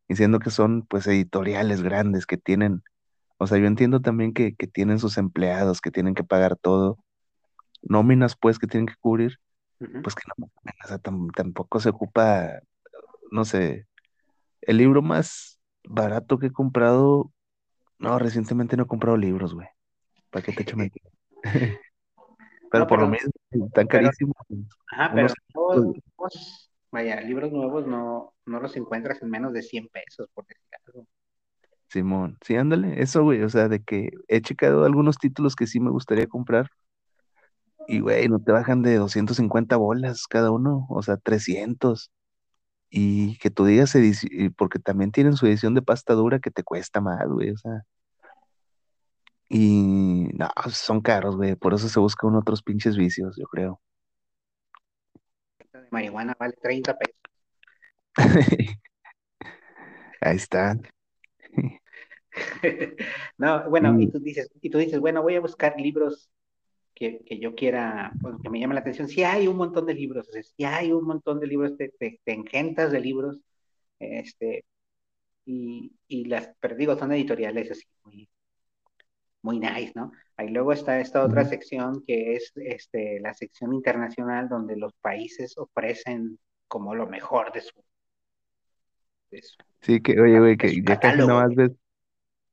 siendo que son, pues, editoriales grandes que tienen, o sea, yo entiendo también que, que tienen sus empleados, que tienen que pagar todo, nóminas, pues, que tienen que cubrir, pues que no, o sea, tam- tampoco se ocupa, no sé, el libro más barato que he comprado, no, recientemente no he comprado libros, güey, ¿para qué te echo mentiras? Pero No, por lo pero, mismo, pero carísimos, Ajá, unos, pero nuevos, nuevos- vaya, libros nuevos no, no los encuentras en menos de 100 pesos, por decir algo. Simón, sí, ándale, eso, güey, o sea, de que he checado algunos títulos que sí me gustaría comprar y, güey, no te bajan de 250 bolas cada uno, o sea, 300. Y que tú digas edición, porque también tienen su edición de pasta dura que te cuesta más, güey, o sea, y no, son caros, güey, por eso se buscan otros pinches vicios, yo creo. de marihuana vale 30 pesos. Ahí está. No, bueno, y tú dices, y tú dices, bueno, voy a buscar libros que, que yo quiera, pues, que me llamen la atención. Sí hay un montón de libros, o sea, sí hay un montón de libros, te, te, te engentas de libros, este, y, y las, pero digo, son editoriales así, muy, muy nice, ¿no? Ahí luego está esta otra sección que es este, la sección internacional donde los países ofrecen como lo mejor de su, de su, Sí, que, oye, güey, que ya casi catálogo, más ves,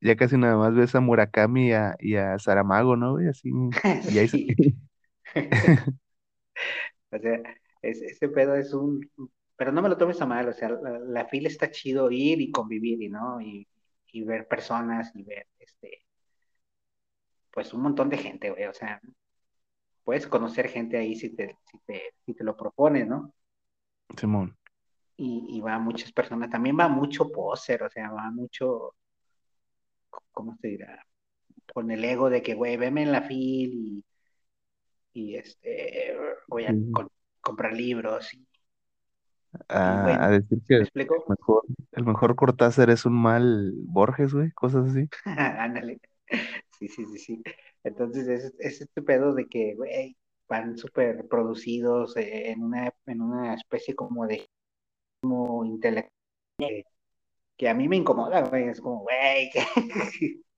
ya casi nada más ves a Murakami y a, y a Saramago, ¿no, güey? Así, y ahí sí. O sea, es, ese pedo es un, pero no me lo tomes a mal, o sea, la, la fila está chido ir y convivir y no, y, y ver personas y ver, este, pues un montón de gente, güey, o sea, puedes conocer gente ahí si te, si te, si te lo propones, ¿no? Simón. y, y va muchas personas, también va mucho poser, o sea, va mucho, ¿cómo se dirá? Con el ego de que, güey, veme en la fil y, y este, voy a comprar libros y, y A, bueno, a decir ¿sí que me el mejor, el mejor Cortázar es un mal Borges, güey, cosas así. Ándale, sí, sí, sí, sí. Entonces es, es este pedo de que, güey, van súper producidos eh, en una, en una especie como de como intelectual que, a mí me incomoda, güey, es como, güey, ¿no?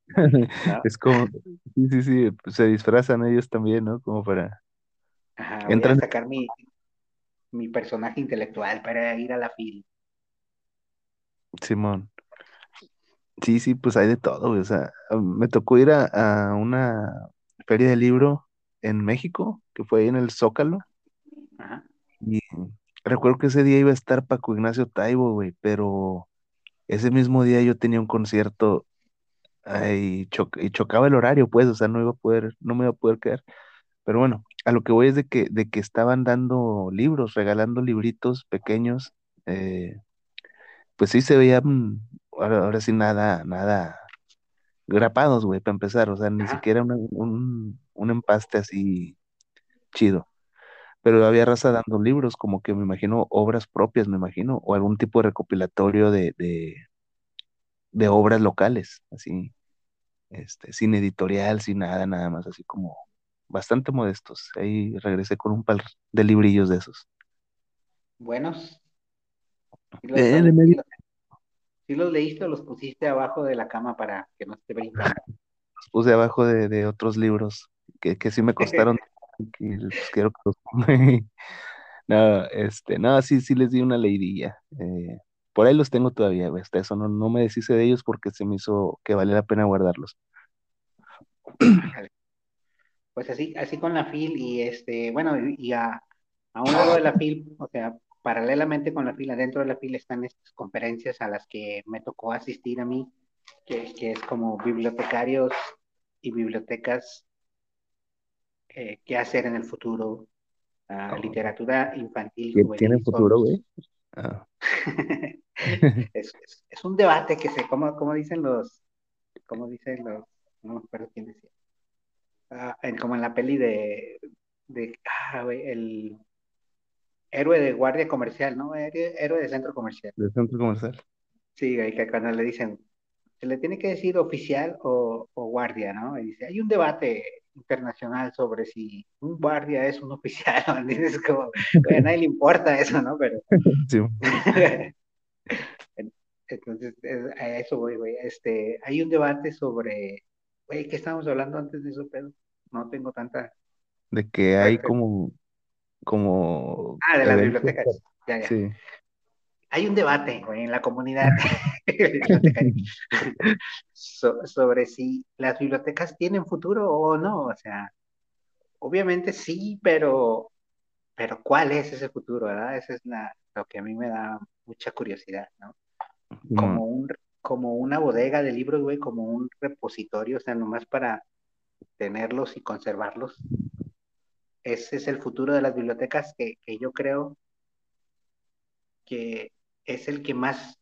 Es como, sí, sí, sí, pues se disfrazan ellos también, ¿no? Como para, Ajá, voy a sacar mi, mi personaje intelectual para ir a la FIL. Simón. Sí, sí, pues hay de todo, güey. O sea, me tocó ir a, a una feria de libro en México, que fue ahí en el Zócalo. Ajá. Y recuerdo que ese día iba a estar Paco Ignacio Taibo, güey, pero ese mismo día yo tenía un concierto ay, cho- y chocaba el horario, pues, o sea, no iba a poder, no me iba a poder quedar. Pero bueno, a lo que voy es de que, de que estaban dando libros, regalando libritos pequeños, eh, pues sí se veían, ahora, ahora sí nada, nada grapados, güey, para empezar, o sea, ni Ajá. siquiera una- un, un empaste así chido. Pero había raza dando libros, como que me imagino obras propias, me imagino, o algún tipo de recopilatorio de, de, de obras locales, así, este, sin editorial, sin nada, nada más, así como bastante modestos. Ahí regresé con un par de librillos de esos. Buenos. ¿Sí los, Eh, de sí medio los- sí los leíste o los pusiste abajo de la cama para que no esté brincando? los puse abajo de, de otros libros que, que sí me costaron, y pues quiero que los No, este, no, sí, sí les di una leidilla. eh, por ahí los tengo todavía, güey, hasta eso no, no me deshice de ellos porque se me hizo que valía la pena guardarlos. Pues así, así con la FIL y este, bueno, y a, a un lado de la FIL, o sea, paralelamente con la FIL, adentro de la FIL están estas conferencias a las que me tocó asistir a mí, que, que es como bibliotecarios y bibliotecas, eh, qué hacer en el futuro, Oh. literatura infantil, ¿Tie- juvenil ¿Tiene futuro, güey? Ah, es, es, es un debate que se, como, como dicen los, como dicen los, no me acuerdo quién decía, Ah, en- como en la peli de, de ah, güey, el héroe de guardia comercial, ¿no? Héroe, héroe de centro comercial. del centro comercial. Sí, güey, que cuando le dicen, se le tiene que decir oficial o, o guardia, ¿no? Y dice, hay un debate internacional sobre si un guardia es un oficial, a nadie le importa eso, ¿no? Pero Sí, Entonces, es- a eso voy, güey. Este, hay un debate sobre, güey, ¿qué estábamos hablando antes de eso, pero no tengo tanta. de que hay como, como Ah, de las bibliotecas. Ya, ya. Sí, Hay un debate, en la comunidad so- sobre si las bibliotecas tienen futuro o no. O sea, obviamente sí, pero, pero ¿cuál es ese futuro, verdad? Esa es la, lo que a mí me da mucha curiosidad, ¿no? Como un, como una bodega de libros, güey, como un repositorio, o sea, nomás para tenerlos y conservarlos. Ese es el futuro de las bibliotecas que, que yo creo que es el que más,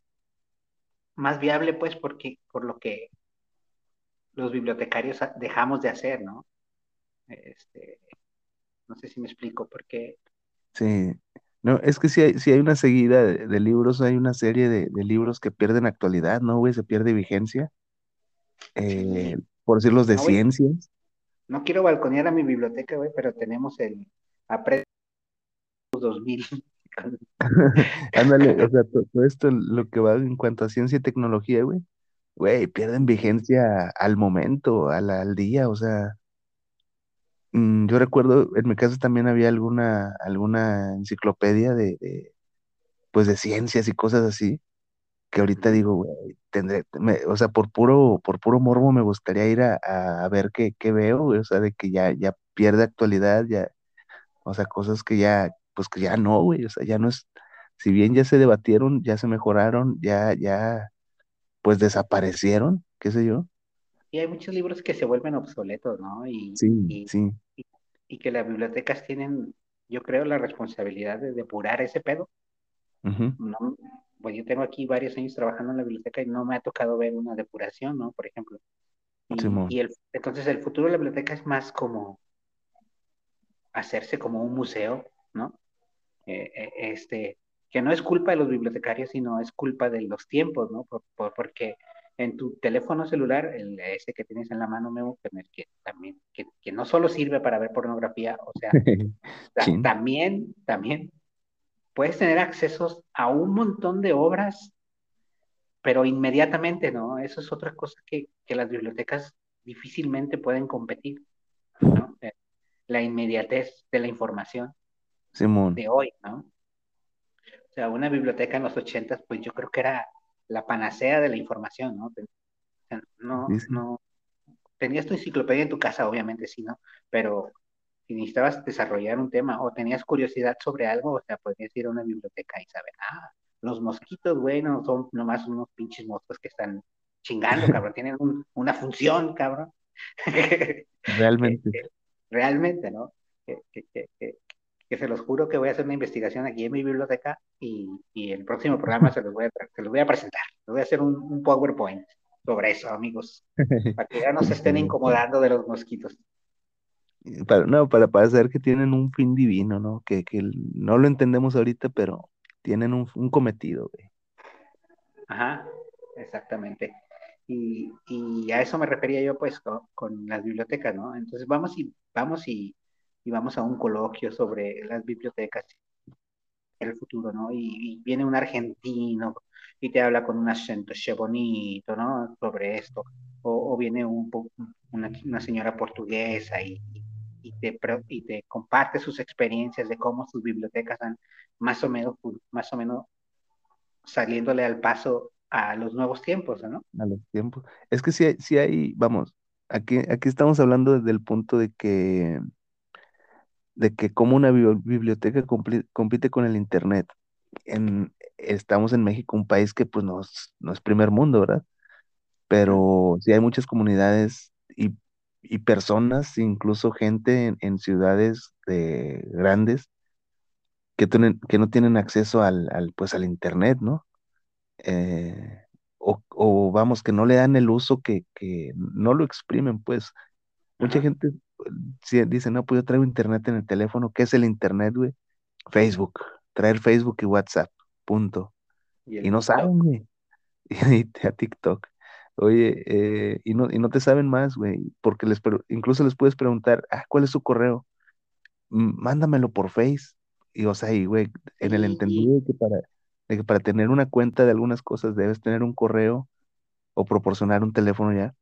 más viable, pues, porque por lo que los bibliotecarios dejamos de hacer, ¿no? Este, no sé si me explico, porque Sí, no, es que sí hay, sí hay una seguida de, de libros, hay una serie de, de libros que pierden actualidad, ¿no, güey? Se pierde vigencia. Eh, por decir los de No, ciencias. no quiero balconear a mi biblioteca, güey, pero tenemos el Apre 2000. Ándale, o sea, to- todo esto, lo que va en cuanto a ciencia y tecnología, güey, güey, pierden vigencia al momento, al, al día, o sea, mm, yo recuerdo, en mi casa también había alguna, alguna enciclopedia de, pues, de ciencias y cosas así, que ahorita digo, güey, tendré, o sea, por puro, por puro morbo me gustaría ir a, a ver qué, qué veo, güey, o sea, de que ya, ya pierde actualidad, ya, o sea, cosas que ya, pues que ya no, güey, o sea, ya no es, si bien ya se debatieron, ya se mejoraron, ya, ya, pues desaparecieron, qué sé yo. Y hay muchos libros que se vuelven obsoletos, ¿no? Y, Sí, y, sí, y que las bibliotecas tienen, yo creo, la responsabilidad de depurar ese pedo. ujú, No, pues yo tengo aquí varios años trabajando en la biblioteca y no me ha tocado ver una depuración, ¿no? Por ejemplo. Y, y el, entonces el futuro de la biblioteca es más como hacerse como un museo, ¿no? Eh, eh, este, que no es culpa de los bibliotecarios, sino es culpa de los tiempos, ¿no? Por- por- porque en tu teléfono celular, el, ese que tienes en la mano, Memo, que, también, que, que no solo sirve para ver pornografía, o sea, también, también puedes tener accesos a un montón de obras, pero inmediatamente, ¿no? Eso es otra cosa que, que las bibliotecas difícilmente pueden competir, ¿no? Eh, La inmediatez de la información Simón. de hoy, ¿no? sea, una biblioteca en los ochentas, pues yo creo que era la panacea de la información, ¿no? no, no, tenías tu enciclopedia en tu casa, obviamente sí, ¿no? Pero si necesitabas desarrollar un tema o tenías curiosidad sobre algo, o sea, podías ir a una biblioteca y saber, ah, los mosquitos, güey, no son nomás unos pinches moscos que están chingando, cabrón, tienen una función, cabrón. Realmente. realmente, ¿no? Que, se los juro que voy a hacer una investigación aquí en mi biblioteca y, y el próximo programa se los voy a, se los voy a presentar. Les voy a hacer un, un PowerPoint sobre eso, amigos, para que ya no se estén incomodando de los mosquitos. Para, no, para, para saber que tienen un fin divino, ¿no? Que, que no lo entendemos ahorita, pero tienen un, un cometido, güey. Ajá, exactamente. Y, y, a eso me refería yo, pues, con, las bibliotecas, ¿no? Entonces vamos y vamos y, y, vamos a un coloquio sobre las bibliotecas el futuro, ¿no? Y, viene un argentino y te habla con un acento bonito, ¿no? Sobre esto. O, viene un, una, una, señora portuguesa y, y, te, y te comparte sus experiencias de cómo sus bibliotecas han más o menos, más o menos saliéndole al paso a los nuevos tiempos, ¿no? A los tiempos. Es que si hay, si hay vamos, aquí, aquí estamos hablando desde el punto de que de que como una biblioteca compite con el Internet. En, estamos en México, un país que pues no es, no es primer mundo, ¿verdad? Pero sí hay muchas comunidades y, personas, incluso gente en, ciudades de, grandes que, que no tienen acceso al, pues, al Internet, ¿no? Eh, o, vamos, que no le dan el uso que, que no lo exprimen, pues. Mucha gente dice, no, pues yo traigo internet en el teléfono. ¿Qué es el internet, güey? Facebook. Traer Facebook y WhatsApp. Punto. Y, no saben, güey. Y, a TikTok. Oye, eh, y, no, y no te saben más, güey, porque les incluso les puedes preguntar, ah, ¿cuál es su correo? Mándamelo por Face. Y o sea, y güey, en el entendido de que para, de que para tener una cuenta de algunas cosas debes tener un correo o proporcionar un teléfono ya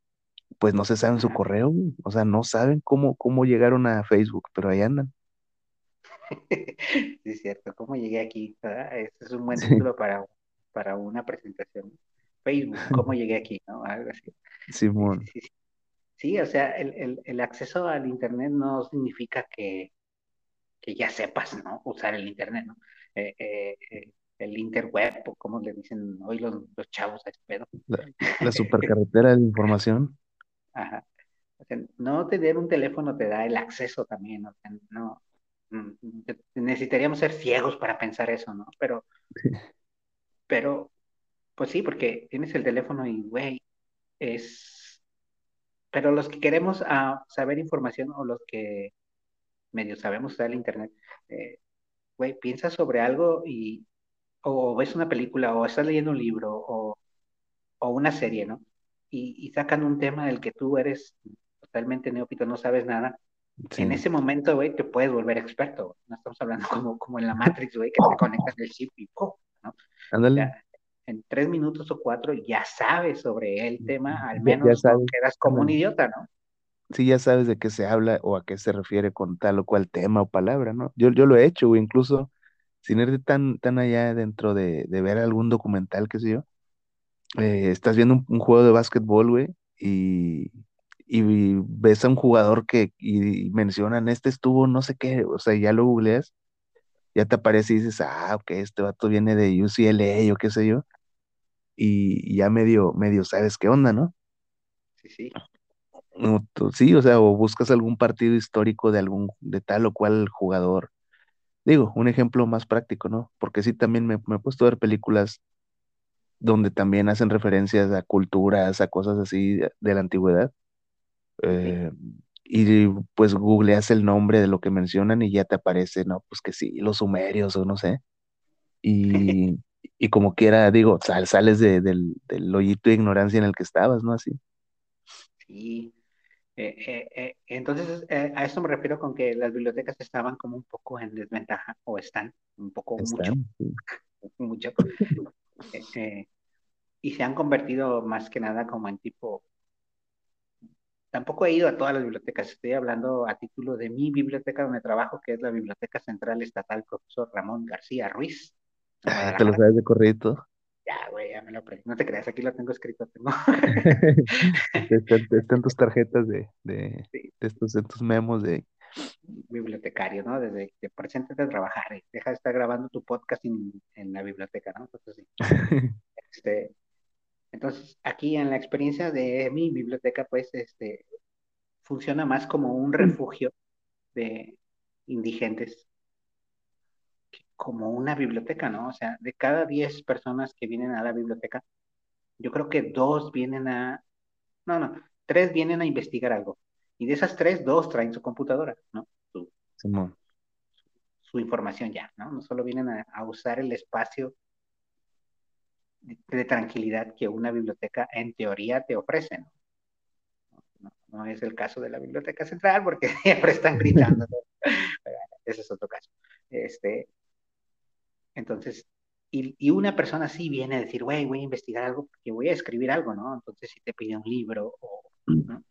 pues no se saben su correo, o sea, no saben cómo, cómo llegaron a Facebook, pero ahí andan. Sí, es cierto, ¿cómo llegué aquí? Este es un buen título para, para una presentación. Facebook, ¿cómo llegué aquí? ¿no? Algo así. Simón. Sí, sí, o sea, el, el, acceso al Internet no significa que, que ya sepas, ¿no? Usar el Internet, ¿no? Eh, eh, eh el interweb, o como le dicen hoy los, los chavos a este pedo. La, la supercarretera de la información. Ajá. no tener un teléfono te da el acceso también, no, mm, necesitaríamos ser ciegos para pensar eso, ¿no? Pero, pero, pues sí, porque tienes el teléfono y, güey, es, pero los que queremos ah, saber información o los que medio sabemos usar el internet, eh, güey, piensas sobre algo y, o ves una película, o estás leyendo un libro, o, o una serie, ¿no? Y, sacan un tema del que tú eres totalmente neófito, no sabes nada, en ese momento, güey, te puedes volver experto. No estamos hablando como, como en la Matrix, güey, que te conectas el chip y ¡pum! ¿no? en tres minutos o cuatro ya sabes sobre el tema, al menos no quedas como un idiota, ¿no? Sí, ya sabes de qué se habla o a qué se refiere con tal o cual tema o palabra, ¿no? Yo, yo lo he hecho, güey, incluso sin ir tan, tan allá dentro de, de ver algún documental, qué sé yo, eh, estás viendo un, juego de básquetbol, güey, y, ves a un jugador que y mencionan, este estuvo no sé qué, o sea, ya lo googleas, ya te aparece y dices, ah, ok, este vato viene de UCLA o qué sé yo, y, ya medio, medio sabes qué onda, ¿no? Sí, sí. sí, o sea, o buscas algún partido histórico de algún, de tal o cual jugador. Digo, un ejemplo más práctico, ¿no? Porque sí, también me, me he puesto a ver películas donde también hacen referencias a culturas, a cosas así de, la antigüedad. Eh, y pues googleas el nombre de lo que mencionan y ya te aparece, ¿no? Pues que sí, los sumerios o no sé. Y, y como quiera, digo, sales de, del, del, hoyito de ignorancia en el que estabas, ¿no? Así. Sí. Eh, eh, entonces, a eso me refiero con que las bibliotecas estaban como un poco en desventaja, o están un poco mucho. mucho. Eh, y se han convertido más que nada como en tipo... Tampoco he ido a todas las bibliotecas, estoy hablando a título de mi biblioteca donde trabajo, que es la Biblioteca Central Estatal Profesor Ramón García Ruiz, Ah, ¿Te lo sabes de corrido? Ya, güey, ya me lo aprendí. No te creas, aquí lo tengo escrito. Tengo. están, tus tarjetas de, de, de estos, de tus memos de bibliotecario, ¿no? Desde que presentes de trabajar, eh, deja de estar grabando tu podcast en, en la biblioteca, ¿no? Entonces, sí. este, entonces, aquí en la experiencia de mi biblioteca, pues, este, funciona más como un refugio de indigentes como una biblioteca, ¿no? O sea, de cada 10 personas que vienen a la biblioteca, yo creo que dos vienen a, no, no, tres vienen a investigar algo. Y de esas tres, dos traen su computadora, ¿no? Su, su información ya, ¿no? No solo vienen a, usar el espacio de, tranquilidad que una biblioteca en teoría te ofrece, ¿no? No, es el caso de la biblioteca central porque siempre están gritando. Ese es otro caso. Este, entonces, y, una persona sí viene a decir, güey, voy a investigar algo porque voy a escribir algo, ¿no? Entonces, si te pide un libro o, ¿no?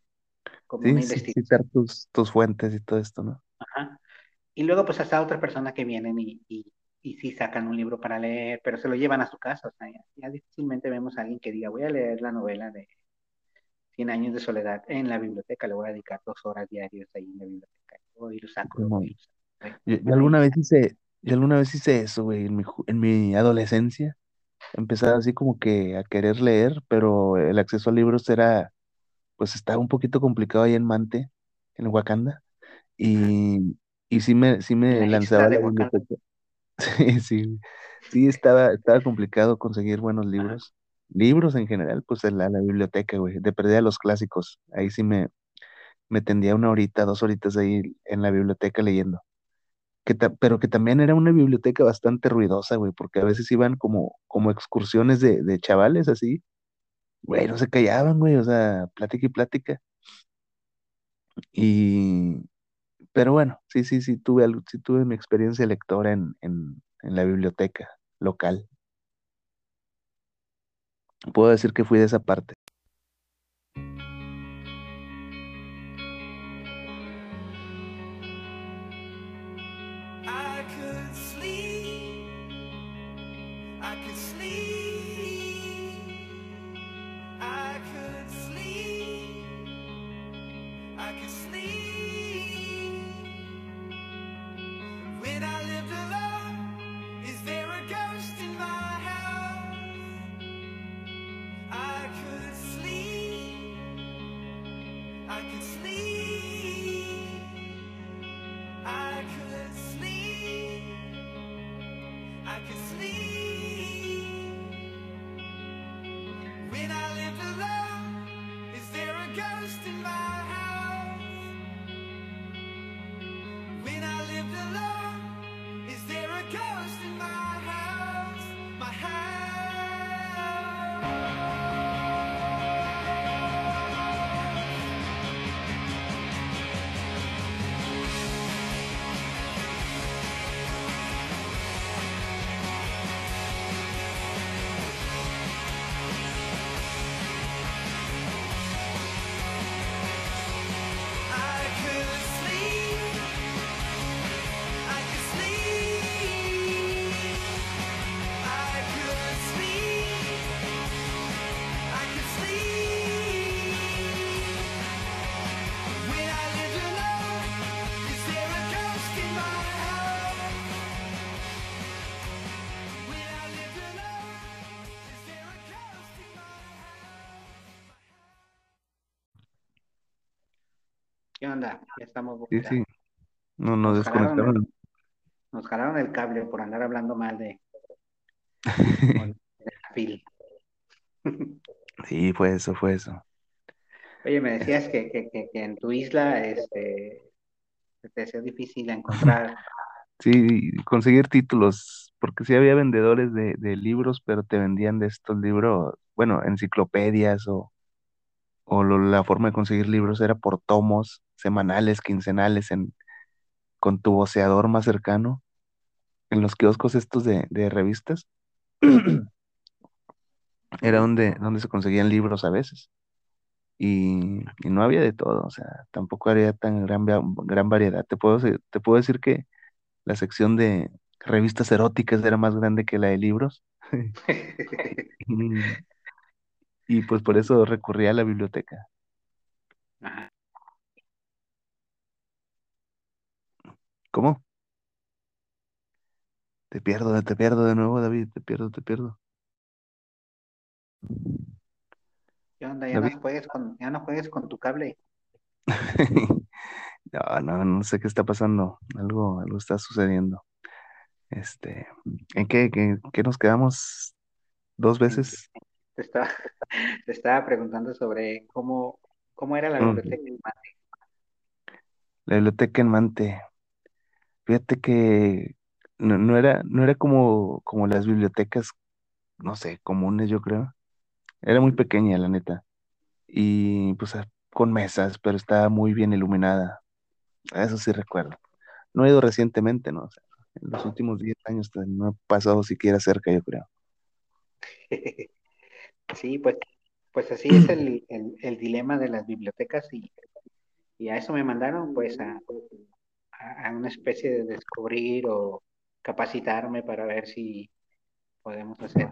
Como sí, una investigación. tus, tus fuentes y todo esto, ¿no? Ajá. Y luego, pues, hasta otras personas que vienen y, y, y, sí sacan un libro para leer, pero se lo llevan a su casa. O sea, ya, difícilmente vemos a alguien que diga, voy a leer la novela de 100 años de soledad en la biblioteca, le voy a dedicar dos horas diarias ahí en la biblioteca. Y lo saco. Yo, alguna vez hice, yo alguna vez hice eso, güey, en mi, en mi adolescencia. Empezaba así como que a querer leer, pero el acceso a libros era, pues estaba un poquito complicado ahí en Mante, en Wakanda. Y, y sí me, sí me lanzaba la biblioteca. Sí, sí, sí, estaba, estaba complicado conseguir buenos libros. Libros en general, pues en la, la biblioteca, güey, de perder a los clásicos. Ahí sí me, me tendía una horita, dos horitas ahí en la biblioteca leyendo pero que también era una biblioteca bastante ruidosa, güey, porque a veces iban como, como excursiones de, de chavales así, güey, no se callaban, güey, o sea, plática y plática. Y, pero bueno, sí, sí, sí, tuve algo, sí tuve mi experiencia lectora en, en, en la biblioteca local. Puedo decir que fui de esa parte. Onda? Ya estamos. Sí, sí. No, nos, desconectaron. nos jalaron el cable por andar hablando mal de. sí, fue eso, fue eso. Oye, me decías que, que, que, en tu isla este, te hacía difícil encontrar. Sí, conseguir títulos, porque sí había vendedores de, de libros, pero te vendían de estos libros, bueno, enciclopedias o o la forma de conseguir libros era por tomos semanales, quincenales, en, con tu voceador más cercano, en los kioscos estos de, revistas. era donde, donde se conseguían libros a veces. Y, no había de todo, o sea, tampoco había tan gran, gran variedad. Te puedo, te puedo decir que la sección de revistas eróticas era más grande que la de libros. y, y pues por eso recurría a la biblioteca. Ajá. ¿Cómo? Te pierdo, te pierdo de nuevo, David, te pierdo, te pierdo. ¿Qué onda? Ya no juegues con, ya no juegues con tu cable. No, no, no sé qué está pasando. Algo, algo está sucediendo. Este, ¿en qué, qué, qué nos quedamos dos veces? Te estaba, te estaba preguntando sobre cómo, cómo era la Mm. biblioteca en Mate. La biblioteca en Mante. Fíjate que no, no era, no era como, como las bibliotecas, no sé, comunes, yo creo. Era muy pequeña, la neta. Y pues a- con mesas, pero estaba muy bien iluminada. Eso sí recuerdo. No he ido recientemente, ¿no? O sea, en los últimos 10 años pues, no he pasado siquiera cerca, yo creo. Sí, pues, pues así es el, el, el dilema de las bibliotecas y, y a eso me mandaron, pues, a, a, una especie de descubrir o capacitarme para ver si podemos hacer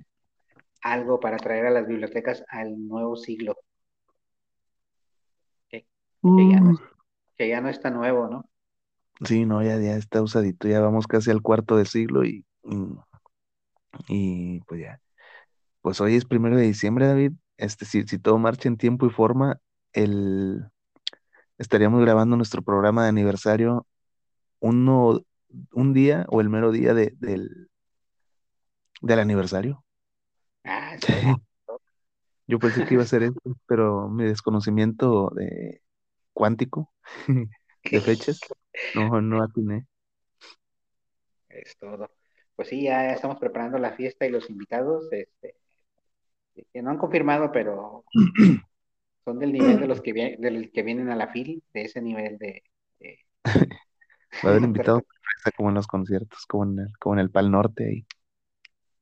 algo para traer a las bibliotecas al nuevo siglo, que, que ya no es, que ya no está nuevo, ¿no? Sí, no, ya, ya está usadito, ya vamos casi al cuarto de siglo y, y, y, pues ya. Pues hoy es primero de diciembre, David. Este, si, si todo marcha en tiempo y forma, el, estaríamos grabando nuestro programa de aniversario uno, un día o el mero día de, del, del aniversario. Ah, sí, Yo pensé que iba a ser eso, pero mi desconocimiento de cuántico de fechas, no, no atiné. es todo. Pues sí, ya estamos preparando la fiesta y los invitados, este, que no han confirmado, pero son del nivel de los que, vi- del que vienen a la FIL, de ese nivel de... de- Va a haber invitados como en los conciertos, como en el, como en el Pal Norte ahí.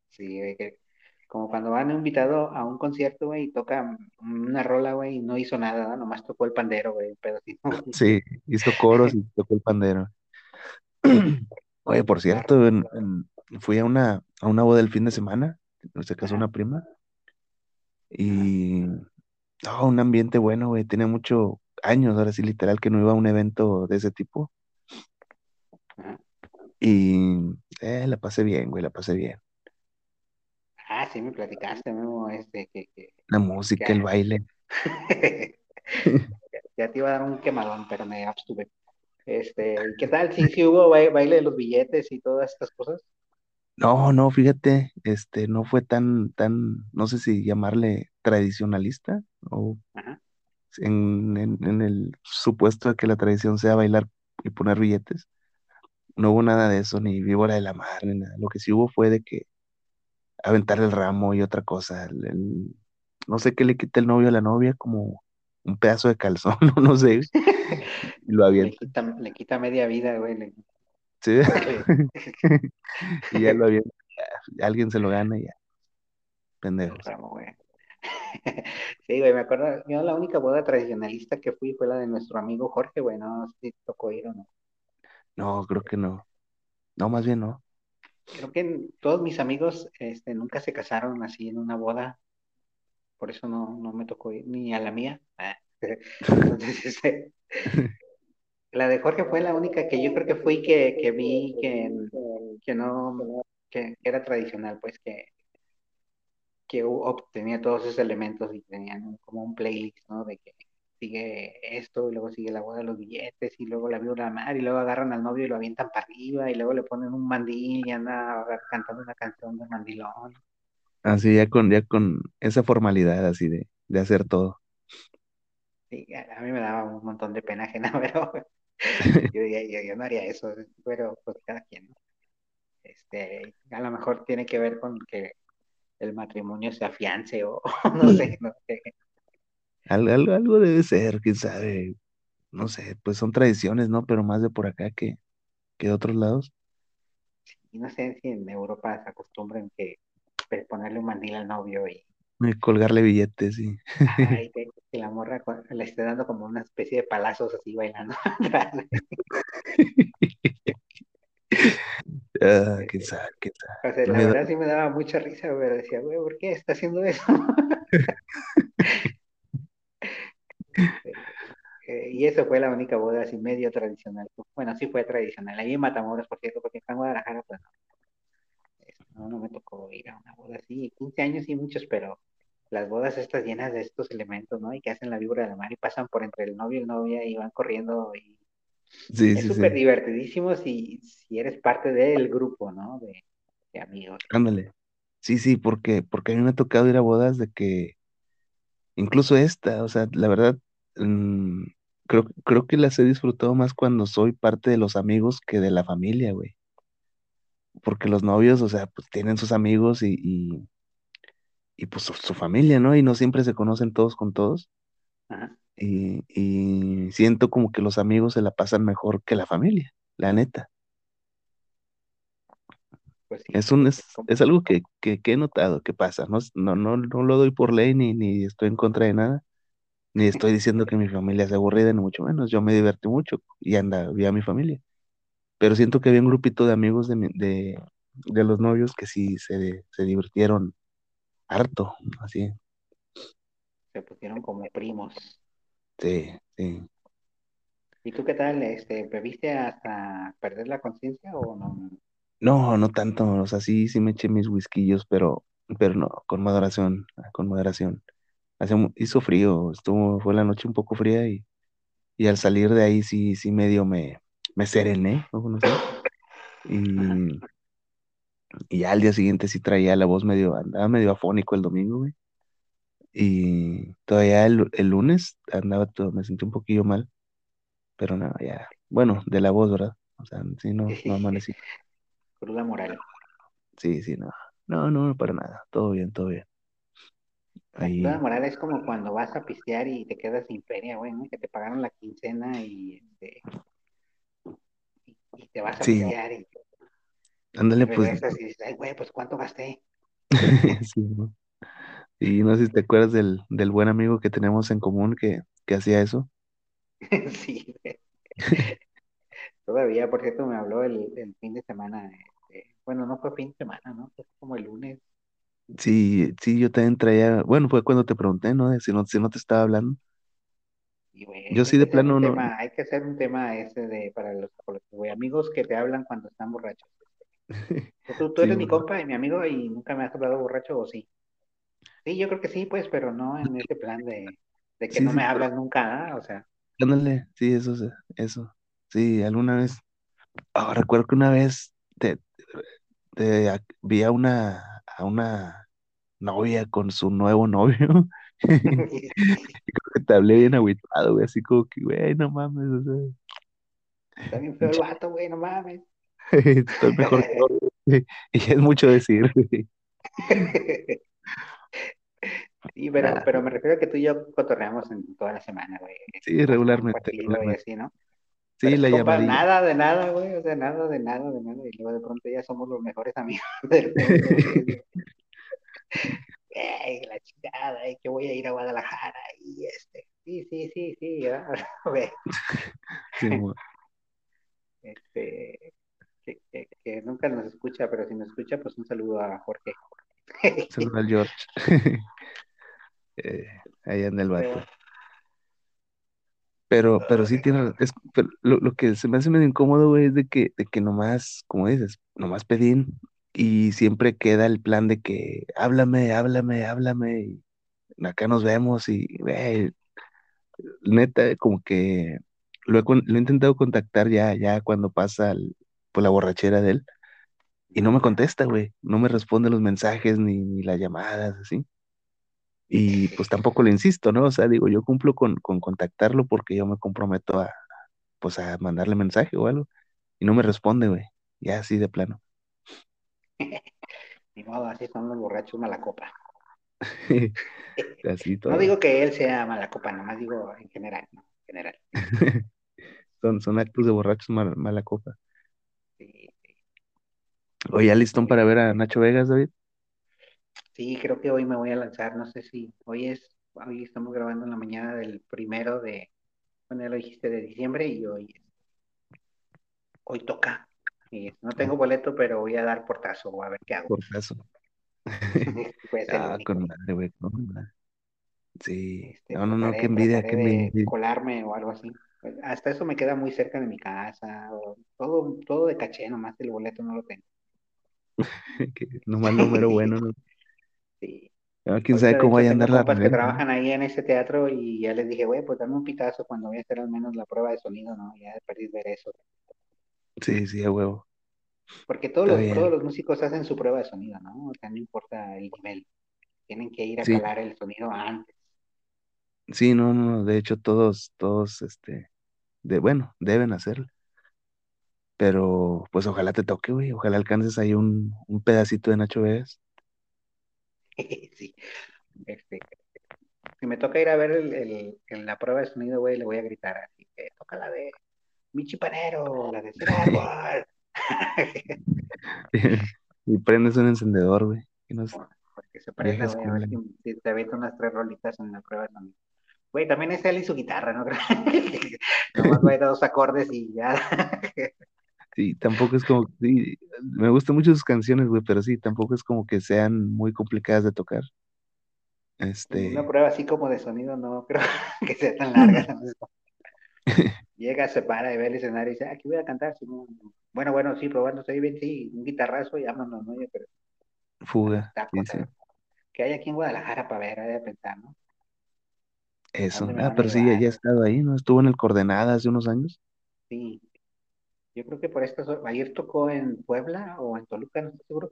Sí, güey, como cuando van invitado a un concierto, güey, y toca una rola, güey, y no hizo nada, ¿no? Nomás tocó el pandero, güey, pero sí, no, Sí, hizo coros y tocó el pandero. Oye, por cierto, en- en- fui a una, a una boda el fin de semana, se casó una prima, y no, un ambiente bueno, güey, tiene muchos años, ahora sí, literal, que no iba a un evento de ese tipo. Y eh, la pasé bien, güey, la pasé bien. Ah, sí me platicaste, Memo, este, que, que- La música, Ya. el baile. ya te iba a dar un quemadón, pero me abstuve. Este, ¿y ¿qué tal? Sí, sí hubo ba- baile de los billetes y todas estas cosas. No, no, fíjate, este, no fue tan, tan, no sé si llamarle tradicionalista o Ajá. en, en, en el supuesto de que la tradición sea bailar y poner billetes. No hubo nada de eso, ni víbora de la mar, ni nada. Lo que sí hubo fue de que aventar el ramo y otra cosa. el- el- no sé qué le quita el novio a la novia, como un pedazo de calzón, no, no sé. Y lo Le avienta, quita, le quita media vida, güey. le- ¿sí? Y ya lo avienta, alguien se lo gana y ya. Pendejos. Ramo, güey. Sí, güey, me acuerdo, yo la única boda tradicionalista que fui fue la de nuestro amigo Jorge, güey, no sé si tocó ir o no. No, creo que no. No, más bien no. Creo que todos mis amigos este, nunca se casaron así en una boda, por eso no, no me tocó ir, ni a la mía. Entonces, este, la de Jorge fue la única que yo creo que fui que, que vi que, que no, que era tradicional, pues que, que tenía todos esos elementos y tenían como un playlist, ¿no? De que sigue esto, y luego sigue la boda de los billetes, y luego la viola mar, y luego agarran al novio y lo avientan para arriba, y luego le ponen un mandil y anda cantando una canción de mandilón. Así ya con, ya con esa formalidad así de, de hacer todo. Sí, a, mí me daba un montón de pena ajena, pero yo, yo, yo no haría eso, pero pues cada quien, ¿no? Este, a lo mejor tiene que ver con que el matrimonio se afiance o no sé, no sé. Al- Algo, algo debe ser, quién sabe. No sé, pues son tradiciones, ¿no? Pero más de por acá que, que de otros lados. Y no sé si en Europa se acostumbran que pues, ponerle un mandil al novio y Eh, Colgarle billetes y ay, que, que la morra le esté dando como una especie de palazos así bailando. atrás. Ah, quién Este, sabe, quién sabe. o sea, la verdad sí me daba mucha risa, güey. Decía, güey, ¿por qué está haciendo eso? Eh, y eso fue la única boda así medio tradicional. Bueno, sí fue tradicional. Ahí en Matamoros, por cierto, porque acá en Guadalajara, pues no, este, no, no me tocó ir a una boda así. 15 años y muchos, pero las bodas estas llenas de estos elementos, ¿no? Y que hacen la víbora del mar y pasan por entre el novio y la novia y van corriendo y Sí, es sí, súper sí. divertidísimo si, si eres parte del grupo, ¿no? De, de amigos. Ándale. Sí, sí, porque, porque a mí me ha tocado ir a bodas de que, incluso esta, o sea, la verdad, mm, creo, creo que las he disfrutado más cuando soy parte de los amigos que de la familia, güey. Porque los novios, o sea, pues tienen sus amigos y, y, y pues su, su familia, ¿no? Y no siempre se conocen todos con todos. Ajá. Y, y siento como que los amigos se la pasan mejor que la familia, la neta. Pues sí, Es un, es, es algo que, que, que he notado que pasa. No, no, no, no lo doy por ley ni, ni estoy en contra de nada. Ni estoy diciendo que mi familia es aburrida, ni mucho menos. Yo me divertí mucho y anda, vi a mi familia. Pero siento que había un grupito de amigos de, mi- de, de los novios que sí se, se divirtieron harto, así. se pusieron como primos. Sí, sí. ¿Y tú qué tal? Este, ¿bebiste hasta perder la conciencia o no? No, no tanto, o sea, sí, sí me eché mis whisquillos, pero, pero no, con moderación, con moderación. Hace mu- hizo frío, estuvo, fue la noche un poco fría y, y al salir de ahí sí, sí medio me, me serené, ¿no? No sé. Y, y ya al día siguiente sí traía la voz medio, andaba medio afónico el domingo, güey. Y todavía el, el lunes andaba todo, me sentí un poquillo mal, pero no, ya, bueno, de la voz, ¿verdad? O sea, sí, no, no amanecí. Cruda moral. Sí, sí, no. No, no, para nada. Todo bien, todo bien. La Ahí, cruda moral es como cuando vas a pistear y te quedas sin feria, güey, ¿no? Que te pagaron la quincena y, este, y, y te vas a Sí. pistear y, ándale, pues, y dices, ay, güey, pues ¿cuánto gasté? sí, ¿no? Y no sé si te acuerdas del, del buen amigo que tenemos en común que, que hacía eso. sí, güey. Todavía, por cierto, me habló el, el fin de semana. Este, bueno, no fue fin de semana, ¿no? Fue como el lunes. Sí, sí, yo también traía, bueno, fue cuando te pregunté, ¿no? De Si no, si no te estaba hablando. Y, Yo sí de hacer un plano no, tema, hay que hacer un tema ese de para los, güey, amigos que te hablan cuando están borrachos. Tú, tú Sí, eres mi bueno. compa y mi amigo y nunca me has hablado borracho o sí. Sí, yo creo que sí, pues, pero no en ese plan de, de que Sí, no sí, me pero- hablas nunca, ¿ah? O sea, ándale, sí, eso, eso. Sí, alguna vez, ah, recuerdo que una vez te, te vi a una, a una novia con su nuevo novio. Creo que te hablé bien agüitado, güey, así como que, güey, no mames, o sea, está bien feo el vato, güey, no mames. estoy mejor que güey. Y es mucho decir, güey. Sí, pero, Nah, pero me refiero a que tú y yo cotorreamos en toda la semana, güey. Sí, regularmente, regularmente. así, ¿no? Sí, la llamadilla. nada de nada, güey, o sea, nada de nada de nada. Y luego de pronto ya somos los mejores amigos del mundo. Ey, la chingada, ey, que voy a ir a Guadalajara y este. Sí, sí, sí, sí, Sí, este, que, que- que nunca nos escucha, pero si nos escucha, pues un saludo a Jorge. saluda al George. Eh, ahí anda el vato. Pero, pero sí tiene, es, pero lo, lo que se me hace medio incómodo, güey, es de que, de que nomás, como dices, nomás pedín y siempre queda el plan de que háblame, háblame, háblame y acá nos vemos y, güey, neta, como que lo he, lo he intentado contactar ya, ya cuando pasa el- pues, la borrachera de él y no me contesta, güey, no me responde los mensajes ni, ni las llamadas, así. Y pues tampoco le insisto, ¿no? O sea, digo, yo cumplo con, con contactarlo porque yo me comprometo a, pues a mandarle mensaje o algo. Y no me responde, güey. Ya así de plano. Ni modo, así son los borrachos malacopa. Así todo. No digo que él sea malacopa, nomás digo en general, ¿no? En general. son, son actos de borrachos mal- mala copa. Sí, sí. Oye, ¿ya listón para ver a Nacho Vegas, David? Sí, creo que hoy me voy a lanzar, no sé si hoy es, hoy estamos grabando en la mañana del primero de, bueno, ya lo dijiste, de diciembre y hoy, hoy toca, Y no tengo boleto, pero voy a dar portazo, a ver qué hago. Portazo. Ah, con madre, güey. Sí, Este, no, no, no, qué envidia, qué envidia. colarme o algo así. Pues, Hasta eso me queda muy cerca de mi casa, todo, todo de caché, nomás el boleto no lo tengo. Nomás número bueno, ¿no? Sí. Ah, quién sabe cómo vaya a andar la que trabajan ahí en ese teatro y ya les dije, güey, pues dame un pitazo cuando voy a hacer al menos la prueba de sonido, ¿no? Ya de perder ver eso. Sí, sí, a huevo. Porque todos Está los, bien. todos los músicos hacen su prueba de sonido, ¿no? O sea, no importa el nivel. Tienen que ir a Sí. calar el sonido antes. Sí, no, no, de hecho todos, todos, este, de, bueno, deben hacerlo. Pero, pues ojalá te toque, güey, ojalá alcances ahí un, un pedacito de Nacho Vegas. sí. Este, si me toca ir a ver el, el- el- la prueba de sonido, güey, le voy a gritar así que toca la de Michi Panero, la de Árbol. Y prendes un encendedor, güey. nos- Porque se prenda, güey, a ver si, si te avienta unas tres rolitas en la prueba de sonido. Güey, también es él y su guitarra, ¿no? Nomás va a ir a dos acordes y ya. Sí, tampoco es como, sí, me gustan mucho sus canciones, güey, pero sí, tampoco es como que sean muy complicadas de tocar. Este, Una prueba así como de sonido no creo que sea tan larga. Llega, se para y ve el escenario y dice, "Ah, aquí voy a cantar. Simón". Bueno, bueno, sí, probando, estoy bien, sí, un guitarrazo y vámonos, ¿no? Yo, fuga, sí, sí, que hay aquí en Guadalajara para ver, hay de pensar, ¿no? eso. Ah, pero sí, ya ha estado ahí, ¿no? Estuvo en el Coordenada hace unos años. Sí. Yo creo que por esto, ayer tocó en Puebla o en Toluca, no estoy seguro.